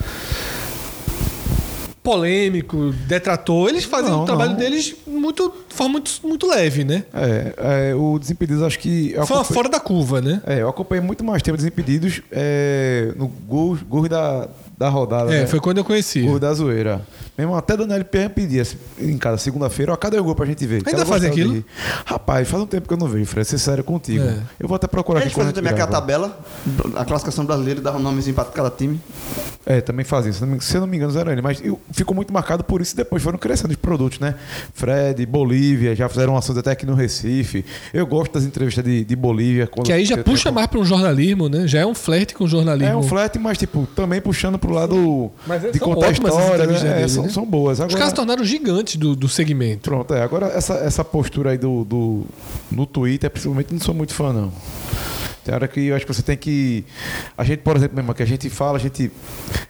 polêmico, detrator. Eles fazem Não, o trabalho não. deles muito, de forma muito, muito leve, né? É, é, o Desimpedidos, acho que. Foi uma fora da curva, né? É, eu acompanhei muito mais tempo Desimpedidos é, no gol, gol da, da rodada. É, né? foi quando eu conheci. Gol da zoeira. Mesmo até Daniel Pierre pedia assim, em casa, segunda-feira, ó, cadê o gol pra gente ver? Ainda ela faz gostava aquilo? de. Rapaz, faz um tempo que eu não vejo, Fred, ser sério contigo. É. Eu vou até procurar Eles aqui fazem gente também aquela tabela, a classificação brasileira, dá um nomezinho pra cada time. É, também fazem. Se, não me- se eu não me engano, zero ele. Mas eu, ficou muito marcado por isso e depois foram crescendo os produtos, né? Fred, Bolívia, já fizeram ações até aqui no Recife. Eu gosto das entrevistas de, de Bolívia. quando- Que aí já puxa mais para um jornalismo, né? Já é um flerte com o jornalismo. É um flat, mas tipo, também puxando pro lado Mas é- de contar história, né? É, são, né? são boas. Os Agora, caras tornaram gigantes do, do segmento. Pronto, é. Agora essa, essa postura aí do, do no Twitter, principalmente, não sou muito fã, não. Tem hora que eu acho que você tem que. A gente, por exemplo, mesmo, que a gente fala, a gente.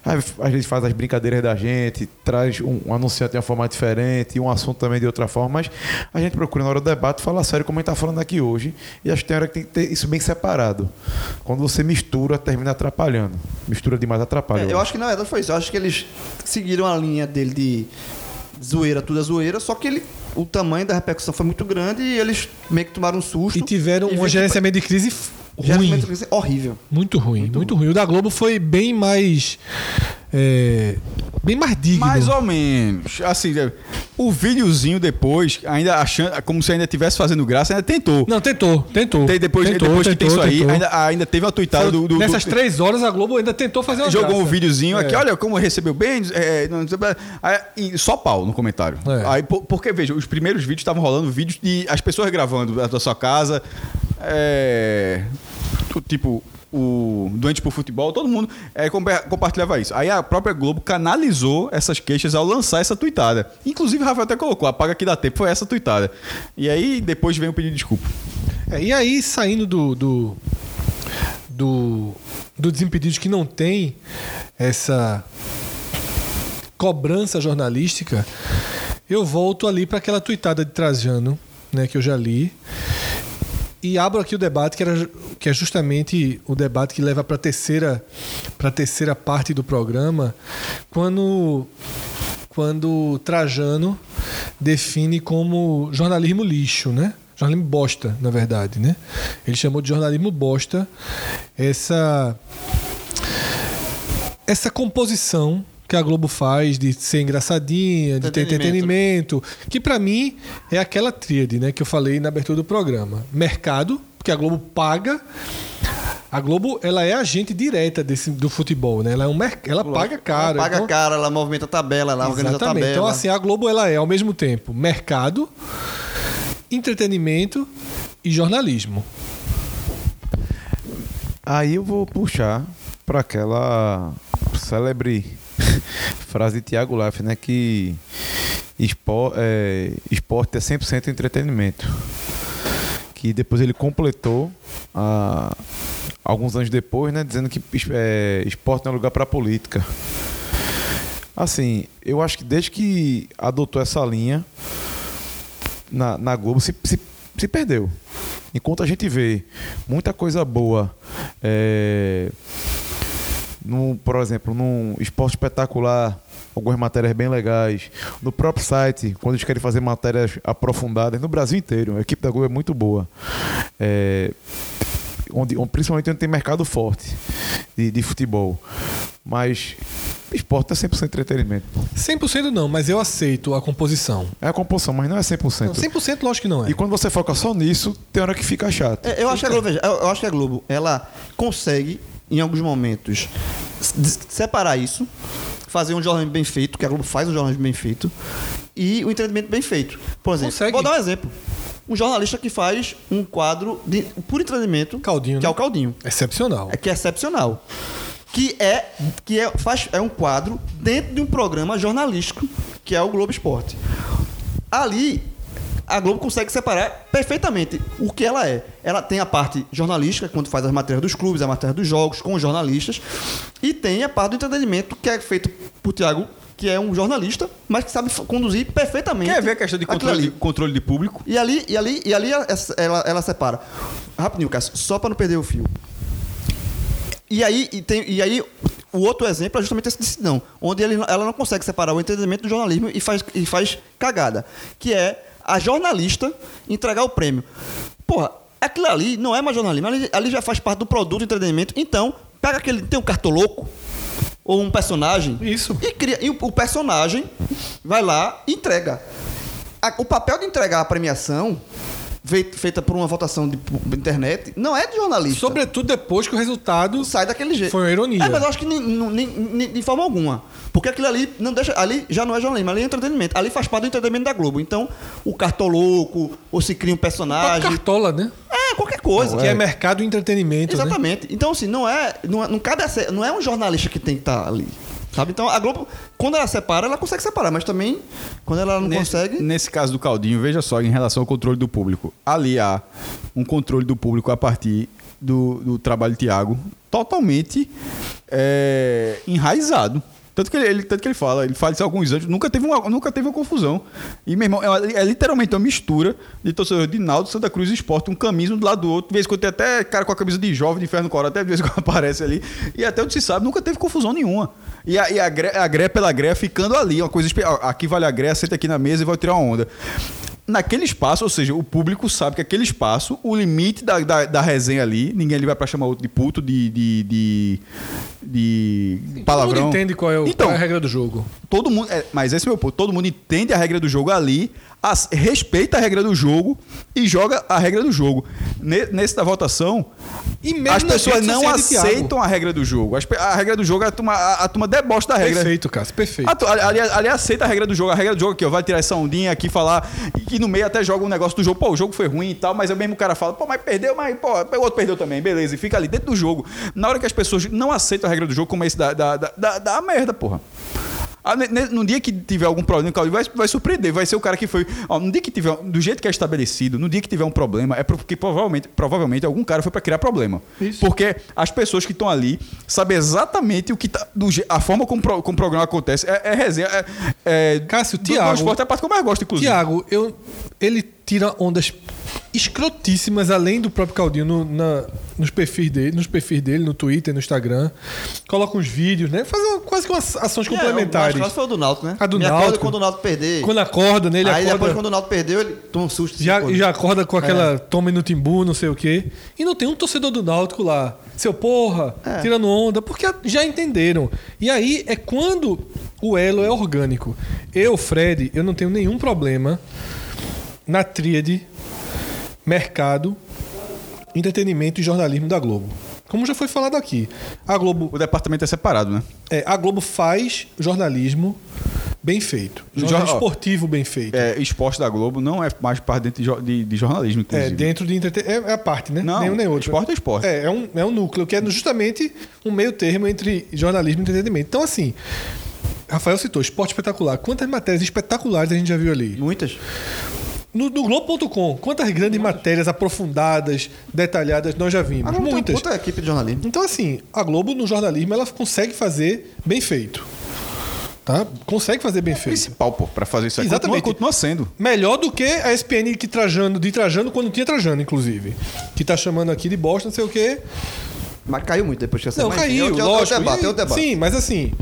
Às vezes faz as brincadeiras da gente, traz um, um anunciante de uma forma diferente, um assunto também de outra forma, mas a gente procura na hora do debate falar sério como a gente está falando aqui hoje. E acho que tem hora que tem que ter isso bem separado. Quando você mistura, termina atrapalhando. Mistura demais atrapalha. É, eu acho que na verdade foi isso. Eu acho que eles seguiram a linha dele de zoeira, tudo é zoeira, só que ele, o tamanho da repercussão foi muito grande e eles meio que tomaram um susto. E tiveram E um que- gerenciamento de crise ruim. crise horrível. Muito ruim, muito, ruim. O da Globo foi bem mais. é, bem mais digno. Mais ou menos. Assim, é, o videozinho depois, ainda achando, como se ainda estivesse fazendo graça, ainda tentou. Não, tentou, tentou. Tem, depois tentou, depois que tem tentou, isso aí, tentou. ainda, ainda teve uma tuitada do, do- Nessas do- três horas a Globo ainda tentou fazer uma Jogou um graça. videozinho aqui, É. olha como recebeu bem, é, não aí, só pau no comentário. É. Aí, por- porque, veja, os primeiros vídeos estavam rolando vídeos de as pessoas gravando da sua casa, é, tipo, o Doente por Futebol, todo mundo é, compa- compartilhava isso. Aí a própria Globo canalizou essas queixas ao lançar essa tuitada. Inclusive, o Rafael até colocou, apaga que dá tempo, foi essa tuitada. E aí, depois vem o pedido de desculpa. É, e aí, saindo do, do, do, do que não tem essa cobrança jornalística, eu volto ali para aquela tuitada de Trajano, né, que eu já li. E abro aqui o debate, que, era, que é justamente o debate que leva para a terceira, pra terceira parte do programa, quando, quando Trajano define como jornalismo lixo, né? Jornalismo bosta, na verdade, né? Ele chamou de jornalismo bosta essa essa composição que a Globo faz de ser engraçadinha, de ter entretenimento, que pra mim é aquela tríade, né, que eu falei na abertura do programa. Mercado, porque a Globo paga a Globo, ela é agente direta desse, do futebol, né? Ela, é um merc... ela paga caro. Ela paga então- caro, ela movimenta a tabela, ela organiza a Exatamente. tabela. Então, assim, a Globo ela é ao mesmo tempo mercado, entretenimento e jornalismo. Aí eu vou puxar para aquela célebre frase de Tiago Leifert, né? Que espo- é, esporte é 100% entretenimento. Que depois ele completou ah, alguns anos depois, né? Dizendo que é, esporte não é lugar para política. Assim, eu acho que desde que adotou essa linha na, na Globo se, se, se perdeu. Enquanto a gente vê muita coisa boa, é, no, por exemplo, num esporte espetacular, algumas matérias bem legais. No próprio site, quando eles querem fazer matérias aprofundadas, no Brasil inteiro, a equipe da Globo é muito boa. É, onde, principalmente onde tem mercado forte de, de futebol. Mas esporte é 100% entretenimento. 100% não, mas eu aceito a composição. É a composição, mas não é 100%. Não, 100% lógico que não é. E quando você foca só nisso, tem hora que fica chato. É, eu acho que a Globo, eu acho que a Globo, ela consegue, em alguns momentos, separar isso, fazer um jornalismo bem feito, que a Globo faz um jornalismo bem feito, e o entretenimento bem feito. Por exemplo, Consegue. vou dar um exemplo. Um jornalista que faz um quadro de por entretenimento, Caldinho, que é né? o Caldinho. Excepcional. É que é excepcional. Que é que é, faz, é um quadro dentro de um programa jornalístico, que é o Globo Esporte. Ali, a Globo consegue separar perfeitamente o que ela é. Ela tem a parte jornalística, quando faz as matérias dos clubes, a matéria dos jogos, com os jornalistas, e tem a parte do entretenimento, que é feito por Tiago, que é um jornalista, mas que sabe conduzir perfeitamente. Quer ver a questão de controle, de, controle de público? E ali, e ali, e ali ela, ela, separa. Rapidinho, Cássio, só para não perder o fio. E aí, e tem, e aí o outro exemplo é justamente esse decisão, onde ele, ela não consegue separar o entretenimento do jornalismo e faz, e faz cagada. Que é a jornalista entregar o prêmio. Porra, aquilo ali não é mais jornalismo, ali, ali já faz parte do produto do entretenimento. Então, pega aquele. Tem um cartoloco ou um personagem. Isso. E, cria, e o, o personagem vai lá e entrega. A- o papel de entregar a premiação, feita por uma votação de, internet, não é de jornalista. Sobretudo depois que o resultado sai daquele jeito. Foi uma ironia. É, mas eu acho que de forma alguma. Porque aquilo ali não deixa. Ali já não é jornalismo, ali é entretenimento. Ali faz parte do entretenimento da Globo. Então, o cartoloco, ou se cria um personagem. cartola, né? É, qualquer coisa. Que é mercado e entretenimento, né? Exatamente. Então, assim, não é, não é- não cabe a ser, não é um jornalista que tem que estar ali. Sabe? Então, a Globo, quando ela separa, ela consegue separar, mas também, quando ela não Nesse, consegue. nesse caso do Caldinho, veja só, em relação ao controle do público. Ali há um controle do público a partir do, do trabalho de Tiago totalmente é, enraizado. Tanto que ele, ele- tanto que ele fala, ele fala isso há alguns anos, nunca teve uma, nunca teve uma confusão. E, meu irmão, é, é literalmente uma mistura de torcedor de Naldo, Santa Cruz e Esporte, um caminho do lado do outro. De vez em quando tem até cara com a camisa de jovem de Inferno Coro, até de vez em quando aparece ali. E até onde se sabe, nunca teve confusão nenhuma. E a, e a, gré, a gré pela gré ficando ali, uma coisa. Aqui vale a gré, senta aqui na mesa e vai tirar uma onda. Naquele espaço, ou seja, o público sabe que aquele espaço, o limite da, da, da resenha ali, ninguém ali vai pra chamar outro de puto, de. de, de, de Todo palavrão. mundo entende qual é, o- Então, qual é a regra do jogo. todo mundo. é, mas esse é o meu ponto. Todo mundo entende a regra do jogo ali, as- respeita a regra do jogo e joga a regra do jogo. Ne- nesse da votação, E mesmo as pessoas não aceitam a regra do jogo. As a regra do jogo, a turma, a, a turma debocha da regra. Perfeito, Cássio, perfeito. Ali, aceita a regra do jogo. A regra do jogo aqui, ó, vai tirar essa ondinha aqui, falar. E, e no meio até joga um negócio do jogo. Pô, o jogo foi ruim e tal, mas o mesmo cara fala, pô, mas perdeu, mas pô, o outro perdeu também, beleza. E fica ali dentro do jogo. Na hora que as pessoas não aceitam a regra do jogo, como esse da, da, da, da, da merda, porra. Ah, no dia que tiver algum problema, o vai, vai surpreender. Vai ser o cara que foi. Ó, no dia que tiver. Do jeito que é estabelecido, no dia que tiver um problema, é porque provavelmente, provavelmente algum cara foi pra criar problema. Porque as pessoas que estão ali sabem exatamente o que tá. do a forma como, pro- como o programa acontece. É, é resenha. É, é, Cássio, Thiago- Do esporte é a parte que eu mais gosto, inclusive. Tiago, eu, ele tira ondas escrotíssimas além do próprio Caldinho no- na- nos perfis dele, nos perfis dele, no Twitter, no Instagram. Coloca uns vídeos, né? Faz uma- quase que umas ações É, complementares. clássico foi o do Náutico, né? A do acorda Náutico. quando o Náutico perder. Quando acorda, né? Ele Aí depois, quando o Náutico perdeu, ele toma um susto. Já, assim, já acorda com aquela É. toma no timbu, não sei o quê. E não tem um torcedor do Náutico lá. Seu porra, É. tirando onda, porque já entenderam. E aí é quando o elo é orgânico. Eu, Fred, eu não tenho nenhum problema na tríade mercado, entretenimento e jornalismo da Globo. Como já foi falado aqui. A Globo, O departamento é separado, né? é, a Globo faz jornalismo bem feito. Jornalismo ó, esportivo bem feito. É, esporte da Globo não é mais parte dentro de, de- jornalismo, É, inclusive. dentro de entretenimento. É, é a parte, né? Não, Nenhum nem outro. esporte é esporte. É, é um, é um núcleo, que é justamente um meio termo entre jornalismo e entretenimento. Então, assim, Rafael citou esporte espetacular. Quantas matérias espetaculares a gente já viu ali? Muitas. No, no Globo.com, quantas grandes matérias aprofundadas, detalhadas nós já vimos? A Globo tem uma Muitas. puta equipe de jornalismo. Então, assim, a Globo no jornalismo ela consegue fazer bem feito. Tá? Consegue fazer bem feito. principal, pô, pra fazer isso aí. Exatamente. Continua, continua sendo. Melhor do que a SPN que Trajano, de Trajano, quando tinha Trajano, inclusive. Que tá chamando aqui de bosta, não sei o quê. Mas caiu muito depois que essa Não, caiu, é é lógico. debate, E- é outro debate. Sim, mas assim.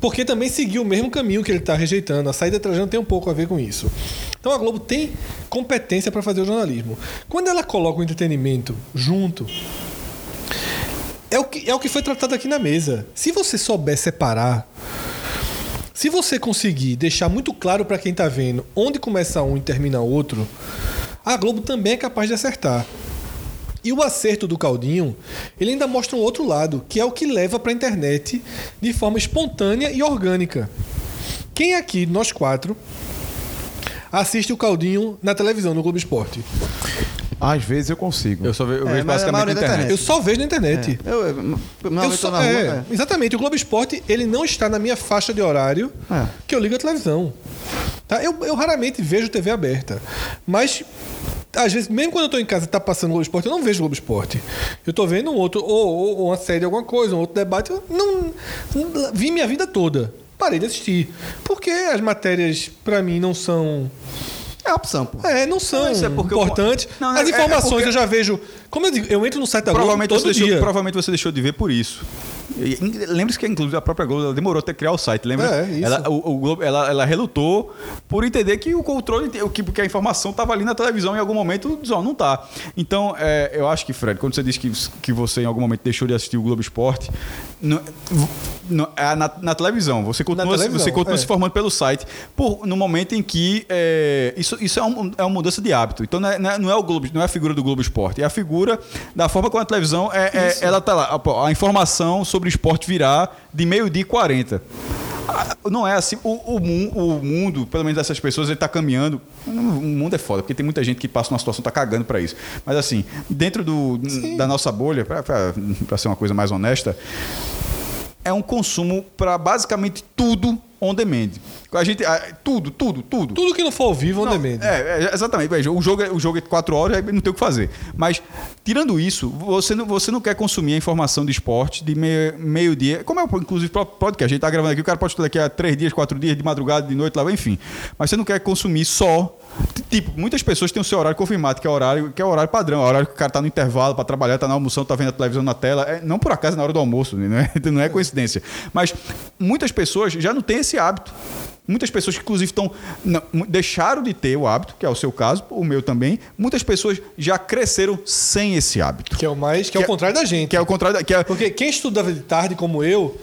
Porque também seguiu o mesmo caminho que ele está rejeitando. A saída Trajano tem um pouco a ver com isso. Então a Globo tem competência para fazer o jornalismo. Quando ela coloca o entretenimento junto, é o, que, é o que foi tratado aqui na mesa. Se você souber separar, se você conseguir deixar muito claro para quem está vendo onde começa um e termina outro, a Globo também é capaz de acertar. E o acerto do Caldinho, ele ainda mostra um outro lado, que é o que leva para a internet de forma espontânea e orgânica. Quem aqui, nós quatro, assiste o Caldinho na televisão, no Globo Esporte? Às vezes eu consigo. Eu só ve- eu É, vejo basicamente na da internet. internet. Eu só vejo na internet. Eu, eu, eu, Eu só- na rua, é, é. Exatamente. O Globo Esporte, ele não está na minha faixa de horário É. que eu ligo a televisão. Tá? Eu, eu raramente vejo TV aberta. Mas, às vezes, mesmo quando eu estou em casa e está passando Globo Esporte, eu não vejo Globo Esporte. Eu estou vendo um outro, ou, ou- ou uma série, alguma coisa, um outro debate. Eu não, não- vi minha vida toda. Parei de assistir. Porque as matérias, para mim, não são. É a opção, pô. É, não são Não, isso é porque eu- importantes. Não, As é- é informações porque- eu já vejo. Como eu digo, eu entro no site da Globo Provavelmente todo você, deixou, dia. provavelmente você deixou de ver por isso. Lembre-se que, inclusive, a própria Globo ela demorou até criar o site, lembra? É, isso. Ela, o, o Globo, ela, ela relutou por entender que o controle, o que, que a informação estava ali na televisão em algum momento, diz, ó, não tá. Então, é, eu acho que, Fred, quando você disse que, que você em algum momento deixou de assistir o Globo Esporte, não- não- é na, na televisão. Você continua, televisão, você continua é. se formando pelo site por, no momento em que é, isso, isso é, um- é uma mudança de hábito. Então não é, não é- não é o Globo, não é a figura do Globo Esporte, é a figura da forma como a televisão é, é- ela tá lá. A, pô, a informação sobre esporte virá de meio-dia e 40. Ah, Não é assim. O, o o mundo, pelo menos dessas pessoas, ele tá caminhando. O mundo é foda, porque tem muita gente que passa numa situação tá cagando para isso. Mas assim, dentro do, da nossa bolha, para ser uma coisa mais honesta, é um consumo para basicamente tudo on demand. A gente, ah, tudo, tudo, tudo. Tudo que não for ao vivo, on Não, demand. É, é, exatamente. Veja, o jogo, é, o jogo é quatro horas, aí não tem o que fazer. Mas, tirando isso, você não, você não quer consumir a informação de esporte de meio- meio-dia. como é, o- inclusive, o podcast. A gente tá gravando aqui, o cara pode estar daqui a três dias, quatro dias, de madrugada, de noite, lá, enfim. Mas você não quer consumir só. Tipo, muitas pessoas têm o seu horário confirmado, que é o horário, que é o horário padrão, é o horário que o cara tá no intervalo para trabalhar, tá na almoção, tá vendo a televisão na tela. É, não por acaso na hora do almoço, né? não é, não é coincidência. Mas muitas pessoas já não têm esse hábito. Muitas pessoas que, inclusive, estão, não, deixaram de ter o hábito, que é o seu caso, o meu também. Muitas pessoas já cresceram sem esse hábito. Que é o mais. Que, é Que o é- contrário da gente. Que é o contrário da. Que é, Porque quem estudava de tarde como eu,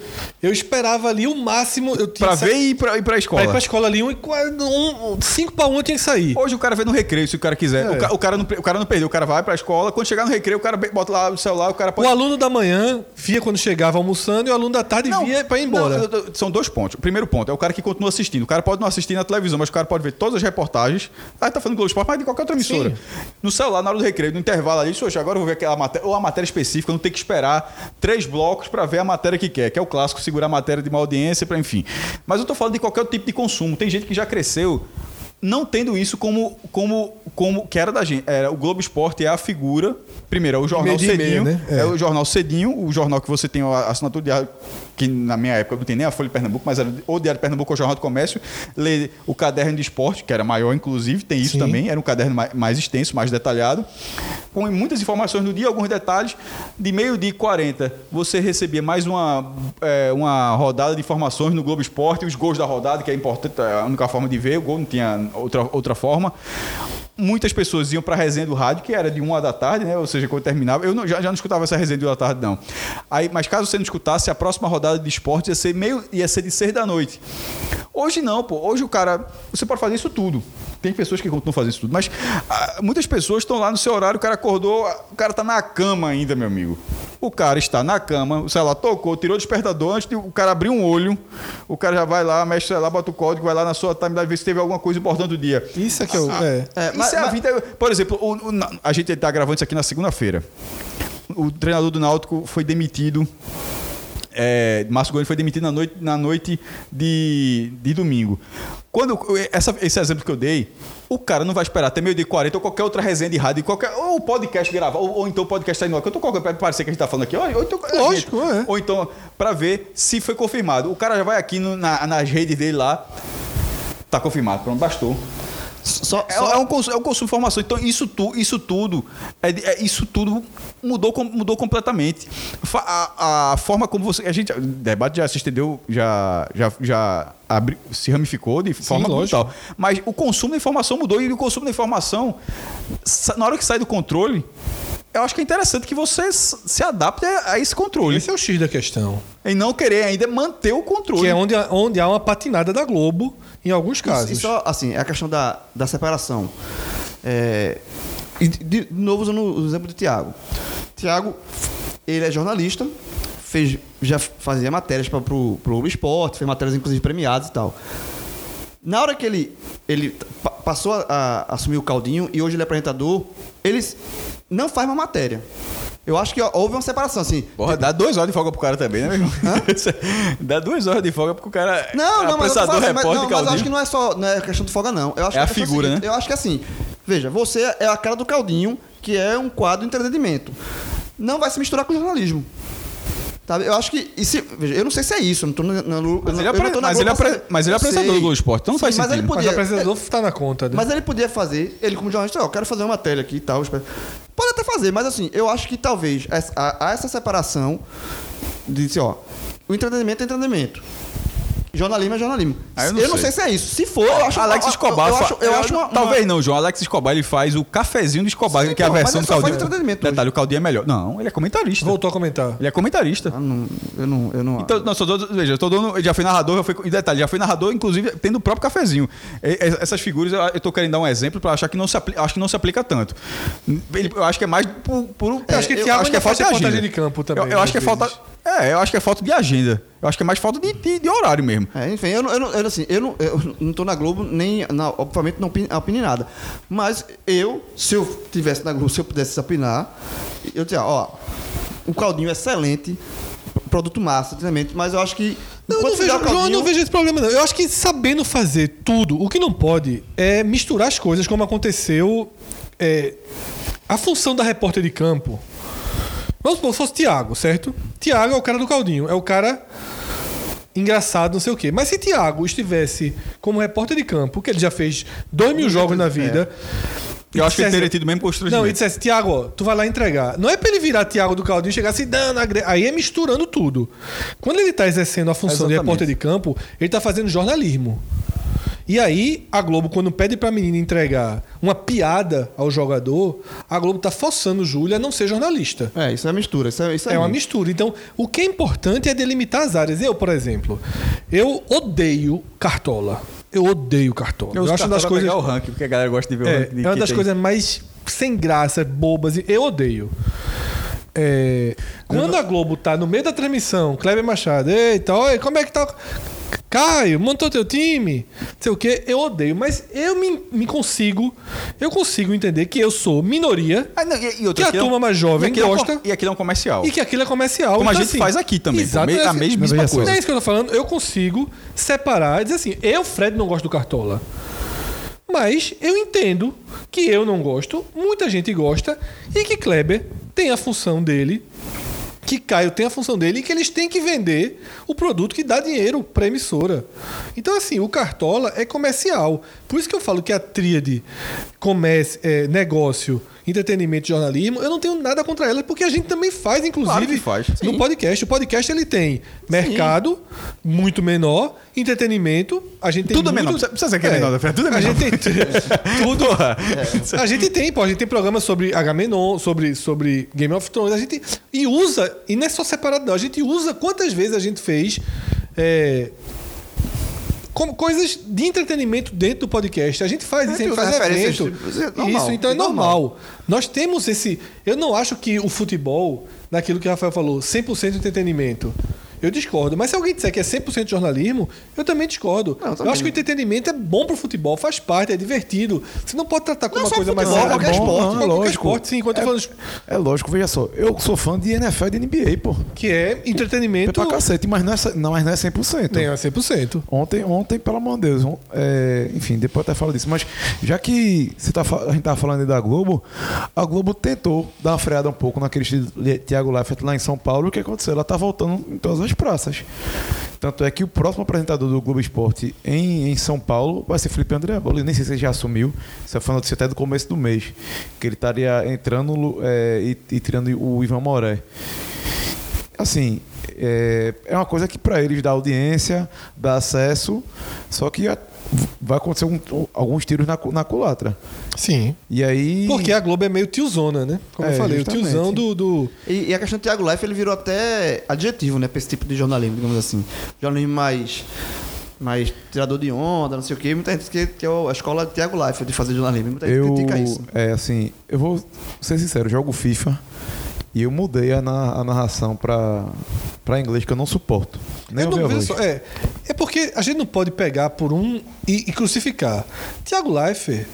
eu esperava ali o máximo. Eu tinha pra que ver e ir pra, ir pra Pra escola. ir pra escola ali, um, um, cinco pra um eu tinha que sair. Hoje o cara vê no recreio, se o cara quiser. É. O, ca- o cara não, o cara não perdeu, o cara vai pra escola. Quando chegar no recreio, o cara bota lá o celular, o cara pode. O aluno da manhã via quando chegava almoçando e o aluno da tarde via pra ir embora. não, são dois pontos. O primeiro ponto é o cara que continua assistindo. Assistindo. O cara pode não assistir na televisão, mas o cara pode ver todas as reportagens. Aí tá falando Globo Esporte, mas de qualquer outra emissora. Sim. No celular, na hora do recreio, no intervalo ali, poxa, agora eu vou ver aquela matéria, ou a matéria específica, não tem que esperar três blocos para ver a matéria que quer, que é o clássico, segurar a matéria de uma audiência, para enfim. Mas eu tô falando de qualquer tipo de consumo. Tem gente que já cresceu não tendo isso como como como que era da gente. Era o Globo Esporte é a figura. Primeiro, é o jornal de Cedinho. meia, né? É. É. o jornal Cedinho, o jornal que você tem a assinatura diária, que na minha época não tem nem a Folha de Pernambuco, mas era o Diário de Pernambuco ou o Jornal do Comércio. Lê o caderno de esporte, que era maior, inclusive, tem isso Sim. também. Era um caderno mais, mais extenso, mais detalhado, com muitas informações no dia, alguns detalhes. De meio-dia e 40, você recebia mais uma, é, uma rodada de informações no Globo Esporte, os gols da rodada, que é importante, é a única forma de ver, o gol não tinha outra, outra forma. Muitas pessoas iam para a resenha do rádio, que era de uma da tarde, né? Ou seja, quando terminava. Eu não- já, já não escutava essa resenha de uma da tarde, não. Aí, mas caso você não escutasse, a próxima rodada de esporte ia ser meio ia ser de seis da noite. Hoje não, pô. Hoje o cara. Você pode fazer isso tudo. Tem pessoas que continuam fazendo isso tudo, mas ah, muitas pessoas estão lá no seu horário, o cara acordou, o cara tá na cama ainda, meu amigo. O cara está na cama, o celular tocou, tirou o despertador, antes de o cara abrir um olho, o cara já vai lá, mexe o celular, bota o código, vai lá na sua timeline, ver se teve alguma coisa importante do dia. Isso é que eu. É. É, Isso mas- é a mas- vida. Por exemplo, o- o- a gente está gravando isso aqui na segunda-feira. O treinador do Náutico foi demitido. É, Márcio Gomes foi demitido na noite, na noite de, de domingo. Quando essa- esse exemplo que eu dei, o cara não vai esperar até meio dia e 40 ou qualquer outra resenha de rádio, qualquer, ou o podcast gravar, ou, ou então o podcast sair no ar, que eu tô qualquer para parecer que a gente tá falando aqui, ou, ou então, Lógico, é. ou então para ver se foi confirmado. O cara já vai aqui no- na- nas redes dele lá, tá confirmado, pronto, bastou. Só, É, só- é um consumo, é um consumo de informação. Então, isso, tu, isso tudo, é, de- é- isso tudo mudou, mudou completamente. A, a forma como você. A gente, o debate já se estendeu, já, já, já abri- se ramificou de forma brutal. Mas o consumo da informação mudou e o consumo da informação, na hora que sai do controle, eu acho que é interessante que você se adapte a, a esse controle. Esse é o X da questão. E não querer ainda manter o controle. Que é onde, onde há uma patinada da Globo, em alguns casos. E só, assim, é a questão da, da separação. É, e de, de novo, usando o exemplo de Tiago. Tiago, ele é jornalista, fez, já fazia matérias para pro Globo Esporte, fez matérias inclusive premiadas e tal. Na hora que ele, ele pa- passou a, a assumir o caldinho e hoje ele é apresentador, ele não faz mais matéria. Eu acho que houve uma separação, assim. Porra, dá duas horas de folga pro cara também, né, meu irmão? dá duas horas de folga pro cara. Não, não, mas, eu tô apresentador, falando, mas, não, mas eu acho que não é só não é questão de folga, não. Eu acho É a que questão figura, seguinte, né? Eu acho que assim, veja, você é a cara do Caldinho, que é um quadro de entretenimento. Não vai se misturar com o jornalismo. Sabe? Eu acho que. E se, veja, eu não sei se é isso. Eu não tô na, Mas ele é apre- na mas ele é apre- mas ele é apresentador do Globo Esporte, então não faz Mas ele sentido. Mas podia. o apresentador tá na conta, né? Mas ele podia fazer, ele como jornalista, ó, eu quero fazer uma matéria aqui e tal. Pode até fazer, mas assim, eu acho que talvez essa- há há essa separação de assim, ó, o entretenimento é entretenimento. Jornalismo é jornalismo. Ah, eu eu, não não sei. sei se é isso. Se for, eu acho Alex eu- Escobar. Eu, fa- acho, eu acho uma, Talvez uma- não, João. Alex Escobar ele faz o cafezinho do Escobar, Sim, que é a versão do faz Caldinho. Detalhe, o Caldinho é melhor. Não, ele é comentarista. Voltou a comentar. Ele é comentarista. Ah, não, eu não. Eu não Então, não, só veja, eu tô dando, já foi narrador, já foi, e detalhe, já foi narrador, inclusive, tendo o próprio cafezinho. E- essas figuras, eu, eu tô querendo dar um exemplo para achar que não se apli- acho que não se aplica tanto. Ele- eu acho que é mais por, por Eu acho que eu acho que é falta de de campo também, Eu, eu acho que é falta, vezes. É, eu acho que é falta de agenda. Eu acho que é mais falta de, de- de horário mesmo. É, enfim, eu não, eu não, eu, assim, eu não, eu não tô na Globo, nem, na, obviamente, não opini- opine nada. Mas eu, se eu tivesse na Globo, se eu pudesse opinar, eu dizia, ó, o caldinho é excelente, produto massa, treinamento, mas eu acho que. Não, não vejo, fizer o João, eu caldinho- não vejo esse problema, não. Eu acho que sabendo fazer tudo, o que não pode é misturar as coisas, como aconteceu. é, a função da repórter de campo. Vamos supor, se fosse Thiago, certo? Thiago é o cara do caldinho, é o cara engraçado, não sei o quê. Mas se Thiago estivesse como repórter de campo, que ele já fez dois mil jogos na vida. e Eu acho que ele dissesse- teria tido o mesmo constrangimento. Não, e dissesse, Tiago, ó, tu vai lá entregar. Não é pra ele virar Tiago do Caldinho e chegar assim, dando a Aí é misturando tudo. Quando ele tá exercendo a função de Exatamente. repórter de campo, ele tá fazendo jornalismo. E aí, a Globo, quando pede pra menina entregar uma piada ao jogador, a Globo tá forçando o Júlio a não ser jornalista. É, isso é mistura. Isso é, isso É uma ruim. mistura. Então, o que é importante é delimitar as áreas. Eu, por exemplo, eu odeio cartola. Eu odeio cartola. Eu, acho uma das coisas. o ranking, porque a galera gosta de ver o É, ranking. de é uma das tem. coisas mais sem graça, bobas. Eu odeio. É, quando a Globo tá no meio da transmissão, Kleber Machado, eita, olha, como é que tá. Caio, montou teu time, não sei o quê, eu odeio, mas eu me, me consigo, eu consigo entender que eu sou minoria Ah, não, e, e outra, Que a aquilo é um- turma mais jovem e aquilo é um gosta. e aquilo é um comercial. e que aquilo é comercial. Como a Então, gente faz aqui também, Exato, me- a assim, veja só. coisa. É isso que eu tô falando. Eu consigo separar e dizer assim: eu, Fred, não gosto do Cartola. Mas eu entendo que eu não gosto, muita gente gosta, e que Kleber tem a função dele, que Caio tem a função dele, e que eles têm que vender o produto que dá dinheiro para emissora. Então, assim, o Cartola é comercial. Por isso que eu falo que a tríade comércio, é, negócio, entretenimento e jornalismo, eu não tenho nada contra ela, porque a gente também faz, inclusive, Claro faz. no Sim. podcast. O podcast ele tem mercado muito menor, entretenimento, a gente tem Tudo é muito... menor, não precisa ser que é menor, né? Tudo é A menor. gente tem tudo. A gente tem, pô, a gente tem programas sobre Agamenon, sobre, sobre Game of Thrones, a gente e usa, e não é só separado não, a gente usa quantas vezes a gente fez é, como coisas de entretenimento dentro do podcast. A gente faz isso, a gente faz evento. tipo, é isso, então é é normal. normal. Nós temos esse. Eu não acho que o futebol, naquilo que o Rafael falou, 100% de entretenimento. Eu discordo. Mas se alguém disser que é 100% jornalismo, eu também discordo. Não, eu também. acho que o entretenimento é bom pro futebol, faz parte, é divertido. Você não pode tratar como uma coisa mais futebol, séria. qualquer Bom, esporte. não, É qualquer lógico. esporte, sim. Enquanto tô falando É lógico, veja só. Eu sou fã de NFL e de NBA, pô. que é É entretenimento. pra cacete, mas não é, não, mas não é 100%. Nem a 100%. Ontem, ontem, pelo amor de Deus, é, enfim, depois eu até falo disso, mas já que você tá, a gente tava falando da Globo, a Globo tentou dar uma freada um pouco naquele Thiago Leifert lá em São Paulo, o que aconteceu? Ela tá voltando em todas as praças. Tanto é que o próximo apresentador do Globo Esporte em, em São Paulo vai ser Felipe Andreoli, nem sei se ele já assumiu, isso foi uma notícia até do começo do mês, que ele estaria entrando é, e, e tirando o Ivan Moré. Assim, é, é uma coisa que para eles dá audiência, dá acesso, só que a- vai acontecer um- alguns tiros na, na culatra. Sim. E aí. Porque a Globo é meio tiozona, né? Como É, eu falei, justamente. o tiozão do. do- E, e a questão do Thiago Life, ele virou até adjetivo, né? Pra esse tipo de jornalismo, digamos assim. Jornalismo mais. Mais tirador de onda, não sei o quê. Muita gente diz que, que é a escola Thiago Life de fazer jornalismo. Muita gente eu, critica isso. é assim, eu vou ser sincero, jogo FIFA e eu mudei a, na- a narração para para inglês que eu não suporto. Nem Eu não, voz. só, é, é porque a gente não pode pegar por um e, e crucificar. Tiago Leifert,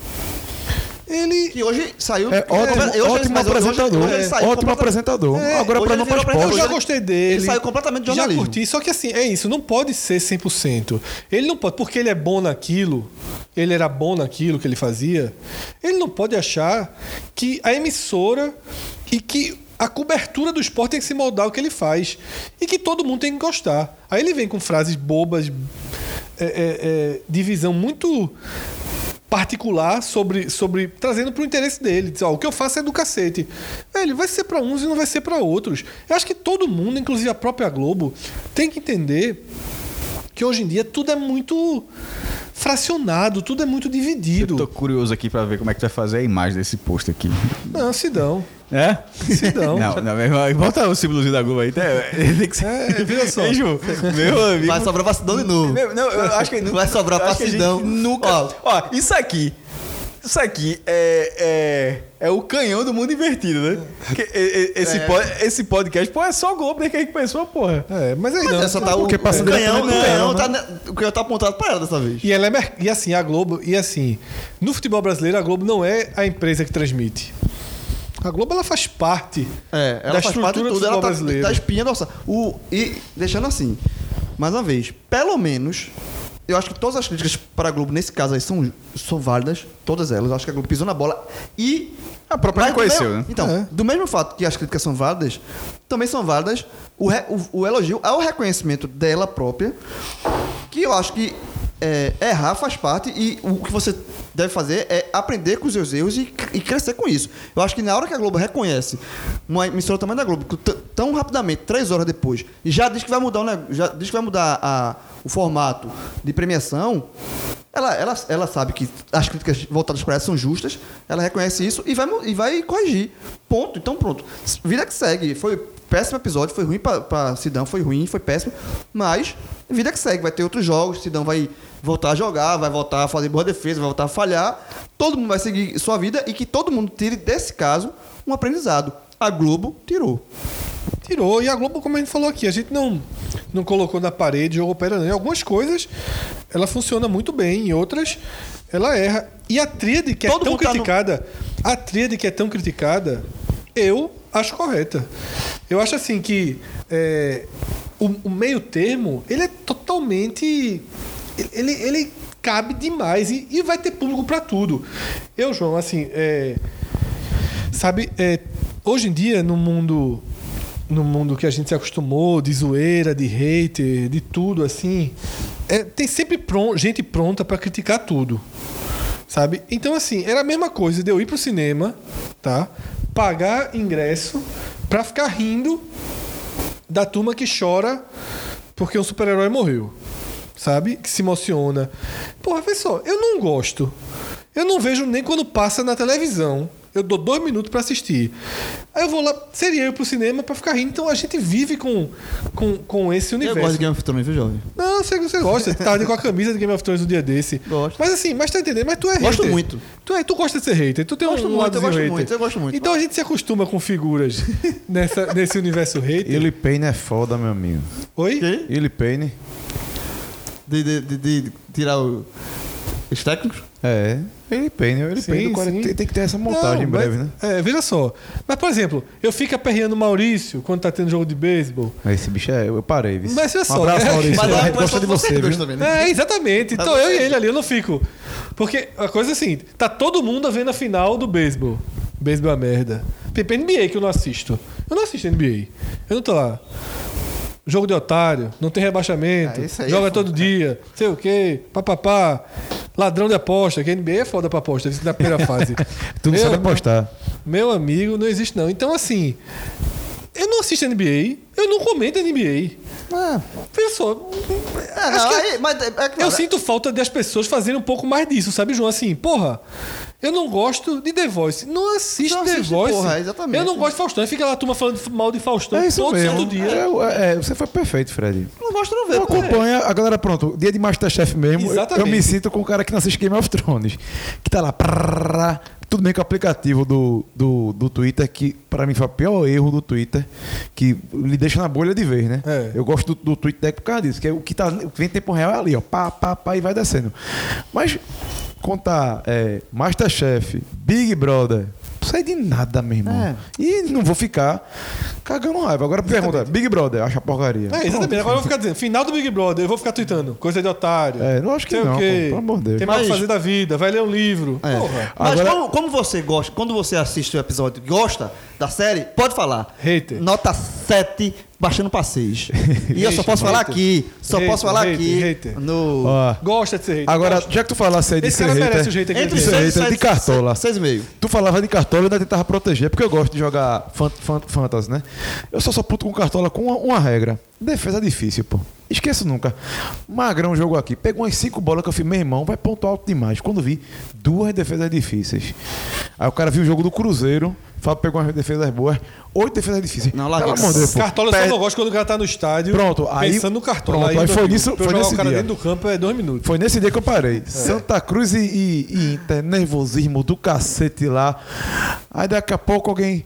ele. Que hoje saiu. É ótimo, eu- ótimo mas hoje- apresentador. hoje saiu ótimo completa- apresentador. É, Agora hoje para não esporte. Eu já gostei dele. Ele saiu completamente de Já jornalismo. curti, só que assim, é isso, não pode ser 100%. Ele não pode, porque ele é bom naquilo, ele era bom naquilo que ele fazia, ele não pode achar que a emissora e que a cobertura do esporte tem que se moldar ao que ele faz. E que todo mundo tem que gostar. Aí ele vem com frases bobas, é, é, é, de visão muito particular sobre, sobre trazendo para o interesse dele. Diz, ó, o que eu faço é do cacete. Velho, vai ser para uns e não vai ser para outros. Eu acho que todo mundo, inclusive a própria Globo, tem que entender que hoje em dia tudo é muito fracionado, tudo é muito dividido. Tô curioso aqui pra ver como é que tu vai fazer a imagem desse post aqui. Não, Sidão. É? Sidão. Não, não, meu irmão, bota o símbolozinho da Globo aí. Tem, tem que ser. É, veja só. Ei, Ju, meu amigo. Vai sobrar pra Sidão de novo. Meu- não, eu acho que Vai sobrar pra Sidão. Nunca. Ó. Ó, isso aqui. Isso aqui é, é, é o canhão do mundo invertido, né? Que- e- e- esse, pod- esse podcast, pô, é só Globo, né? Que a gente pensou, porra. É, mas aí Mas não. essa tá o, passa o canhão, diretamente o do canhão, canhão, tá, ne- o canhão tá apontado pra ela dessa vez. E, ela é e assim, a Globo, e assim, no futebol brasileiro, a Globo não é a empresa que transmite. A Globo ela faz parte É, ela da faz parte de estrutura do tudo. Ela tá, brasileiro. tá espinha nossa. O, e deixando assim, mais uma vez, pelo menos, eu acho que todas as críticas para a Globo, nesse caso aí, são, são válidas, todas elas. Eu acho que a Globo pisou na bola e. A própria reconheceu, né? Então, É. do mesmo fato que as críticas são válidas, também são válidas o, re- o- o elogio ao reconhecimento dela própria, que eu acho que é, errar faz parte e o que você deve fazer é aprender com os seus erros e, e crescer com isso. Eu acho que na hora que a Globo reconhece uma emissora tamanho da Globo, tão rapidamente, três horas depois, e já diz que vai mudar, já diz que vai mudar a- o formato de premiação, ela, ela, ela sabe que as críticas voltadas para ela são justas, ela reconhece isso e vai, e vai corrigir. Ponto. Então, pronto. Vida que segue. Foi péssimo episódio, foi ruim para Sidão, foi ruim, foi péssimo, mas vida que segue. Vai ter outros jogos, Sidão vai voltar a jogar, vai voltar a fazer boa defesa, vai voltar a falhar. Todo mundo vai seguir sua vida e que todo mundo tire desse caso um aprendizado. A Globo tirou. Tirou. E a Globo, como a gente falou aqui, a gente não, não colocou na parede, jogou não. Em algumas coisas ela funciona muito bem, em outras ela erra. E a tríade que é Todo tão mundo tá no- criticada, a tríade que é tão criticada, eu acho correta. Eu acho assim que é, o, o meio termo, ele é totalmente. Ele, ele cabe demais e, e vai ter público para tudo. Eu, João, assim, é, sabe, é, hoje em dia, no mundo no mundo que a gente se acostumou, de zoeira, de hater, de tudo assim, é, tem sempre pron- gente pronta para criticar tudo. Sabe? Então, assim, era a mesma coisa de eu ir pro cinema, tá? Pagar ingresso pra ficar rindo da turma que chora porque um super-herói morreu. Sabe? Que se emociona. Porra, só, eu não gosto. Eu não vejo nem quando passa na televisão. Eu dou dois minutos pra assistir. Aí eu vou lá, seria eu ir pro cinema pra ficar rindo. Então a gente vive com, com, com esse Eu universo. gosto de Game of Thrones, viu, jovem? Não, você, você gosta. Você tava com a camisa de Game of Thrones um dia desse. Gosto. Mas assim, mas tá entendendo? Mas tu é Gosto hater. muito. Tu, é, tu gosta de ser hater. Tu tem Gosto um muito, eu ladozinho gosto hater. muito, eu gosto muito. Então a gente se acostuma com figuras nessa, nesse universo hater. Ele Payne é foda, meu amigo. Oi? Ele Payne. De, de, de, de tirar o- os técnicos? É. Ele Payne. Ele Sim, Payne. do 40 sim. Tem, tem que ter essa montagem Não, em breve, mas- né? É, veja só. Mas, por exemplo, eu fico aperreando o Maurício quando tá tendo jogo de beisebol. Mas esse bicho é. Eu parei, viu? Mas olha um só, abraço, é- Maurício. Mas a não, gente mas gosta de você, viu? também, né? É, exatamente. Então eu e ele ali, eu não fico. Porque a coisa é assim, tá todo mundo vendo a final do beisebol. Beisebol é merda. Tem NBA que eu não assisto. Eu não assisto NBA. Eu não tô lá. Jogo de otário, não tem rebaixamento, Ah, isso aí joga é foda, todo dia, sei o quê, papapá, ladrão de aposta, que NBA é foda pra aposta, isso na primeira fase. Tu não Meu- sabe apostar. Meu amigo, não existe não. Então, assim, eu não assisto NBA, eu não comento NBA. Ah, é, Acho não, que- aí, mas é, é eu sinto falta das pessoas fazerem um pouco mais disso, sabe, João? Assim, porra, eu não gosto de The Voice. Não assiste Não The assiste, Voice. porra, exatamente. Eu não gosto de Faustão. Fica lá a turma falando mal de Faustão É isso todo mesmo. santo dia. É, é, você foi perfeito, Fred. não gosto de não ver, Eu acompanho a galera, pronto, dia de Masterchef mesmo. eu- Eu, Exatamente. me sinto com o cara que não assiste Game of Thrones. Que tá lá. prrrá, tudo bem com o aplicativo do, do, do Twitter, que pra mim foi o pior erro do Twitter, que lhe deixa na bolha de vez, né? É. Eu gosto do, do Twitter por causa disso, que é o que, tá, o que vem em tempo real é ali, ó. Pá, pá, pá, e vai descendo. Mas contar é, Masterchef, Big Brother. Não sei de nada, meu irmão. É. E não vou ficar cagando raiva. Agora pergunta, Big Brother, acha porcaria. É, exatamente. Agora eu vou ficar dizendo, final do Big Brother, eu vou ficar tweetando. Coisa de otário. É, lógico que sei não, o quê. pô, pelo amor de Deus. Tem mais o que fazer da vida, vai ler um livro. É. Porra. Mas Agora- como, como você gosta, quando você assiste o episódio e gosta da série, pode falar. Hater. Nota 7, baixando pra 6. E eu só Hater, posso falar hater. aqui. Só Hater, posso falar hater, aqui. hater. No. Ó, Gosta de ser hater. agora, gosta. já que tu falasse aí de Esse ser cara merece hater, o jeito Entre Isso tem. aí, seis, de cartola. seis e meio. tu falava de cartola e ainda tentava proteger, porque eu gosto de jogar fan, fan- fantasy, né? Eu só sou puto com cartola com uma, uma regra. Defesa difícil, pô. Esqueço nunca. Magrão jogou aqui, pegou umas cinco bolas que eu fiz, meu irmão, vai ponto alto demais. Quando vi, duas defesas difíceis. Aí o cara viu o jogo do Cruzeiro, Fábio pegou umas defesas boas, oito defesas difíceis. Não, larga- Pelo amor de Deus. Cartola eu só Perde- não gosto quando o cara tá no estádio. Pronto, aí- Pensando no cartola. pronto, aí dois foi nisso- foi nesse o cara dia. dentro do campo é dois minutos. Foi nesse dia que eu É. parei. Santa Cruz e, e- e Inter, nervosismo do cacete lá. Aí daqui a pouco alguém.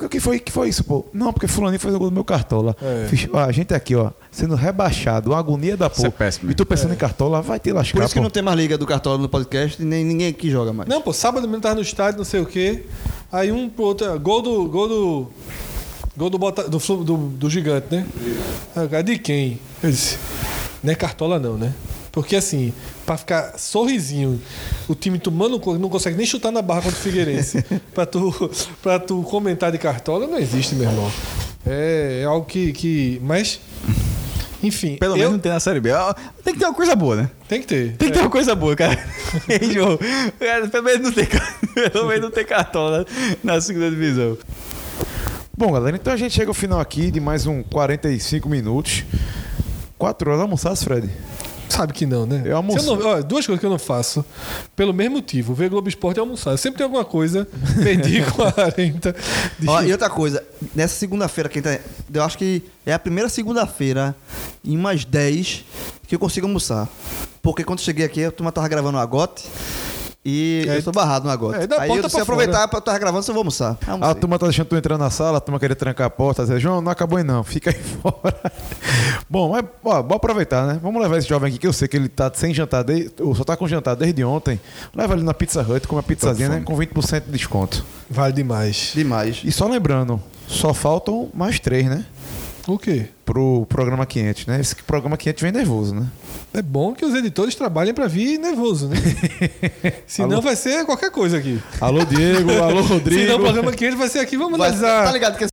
O que foi, que foi isso, pô? Não, porque fulaninho fez o gol do meu cartola. É. Fiz, ó, a gente aqui, ó, sendo rebaixado, uma agonia da Isso porra. é péssimo. E tu pensando em cartola, vai te lascar, Por isso que pô. não tem mais liga do Cartola no podcast e nem ninguém aqui joga mais. Não, pô, sábado mesmo tava no estádio, não sei o quê. Aí um pro outro. Gol do. Gol do. Gol do, Bota, do, do, do gigante, né? Cara, de quem? Eu disse, não é cartola não, né? Porque assim, pra ficar sorrisinho, o time tomando, não consegue nem chutar na barra contra o Figueirense. pra, tu, pra tu comentar de cartola, não existe, meu irmão. É, é algo que, que. Mas. Enfim. Pelo eu- menos não tem na Série B. Tem que ter uma coisa boa, né? Tem que ter. Tem que ter uma coisa boa, cara. João? Cara, Pelo menos não tem, pelo menos não tem cartola na segunda divisão. Bom, galera, então a gente chega ao final aqui de mais um 45 minutos. Quatro horas almoçasse, Fred? Sabe que não, né? Eu almoço. Eu não- ó, duas coisas que eu não faço. Pelo mesmo motivo. Ver Globo Esporte e almoçar. Eu sempre tem alguma coisa. Perdi 40. de- Ó, e outra coisa, nessa segunda-feira, que a gente tá- eu acho que é a primeira segunda-feira em umas 10 que eu consigo almoçar. Porque quando cheguei aqui, a turma tava gravando o Agote E É. eu sou barrado no agora. É, Aí porta eu, se aproveitar pra estar gravando, eu vou almoçar. A turma tá deixando tu entrar na sala, a turma querer trancar a porta, dizer, João, não acabou aí não, fica aí fora. Bom, mas ó, bora aproveitar, né? Vamos levar esse jovem aqui, que eu sei que ele tá sem jantar, desde, ou só tá com jantar desde ontem. Leva ele na Pizza Hut, come a pizzazinha, né? Com 20% de desconto. Vale demais. Demais. E só lembrando, só faltam mais três, né? O quê? Pro programa 500, né? Esse programa 500 vem nervoso, né? É bom que os editores trabalhem pra vir nervoso, né? Senão vai ser qualquer coisa aqui. Alô, Diego, alô, Rodrigo. Senão o programa 500 vai ser aqui. Vamos analisar. tá ligado que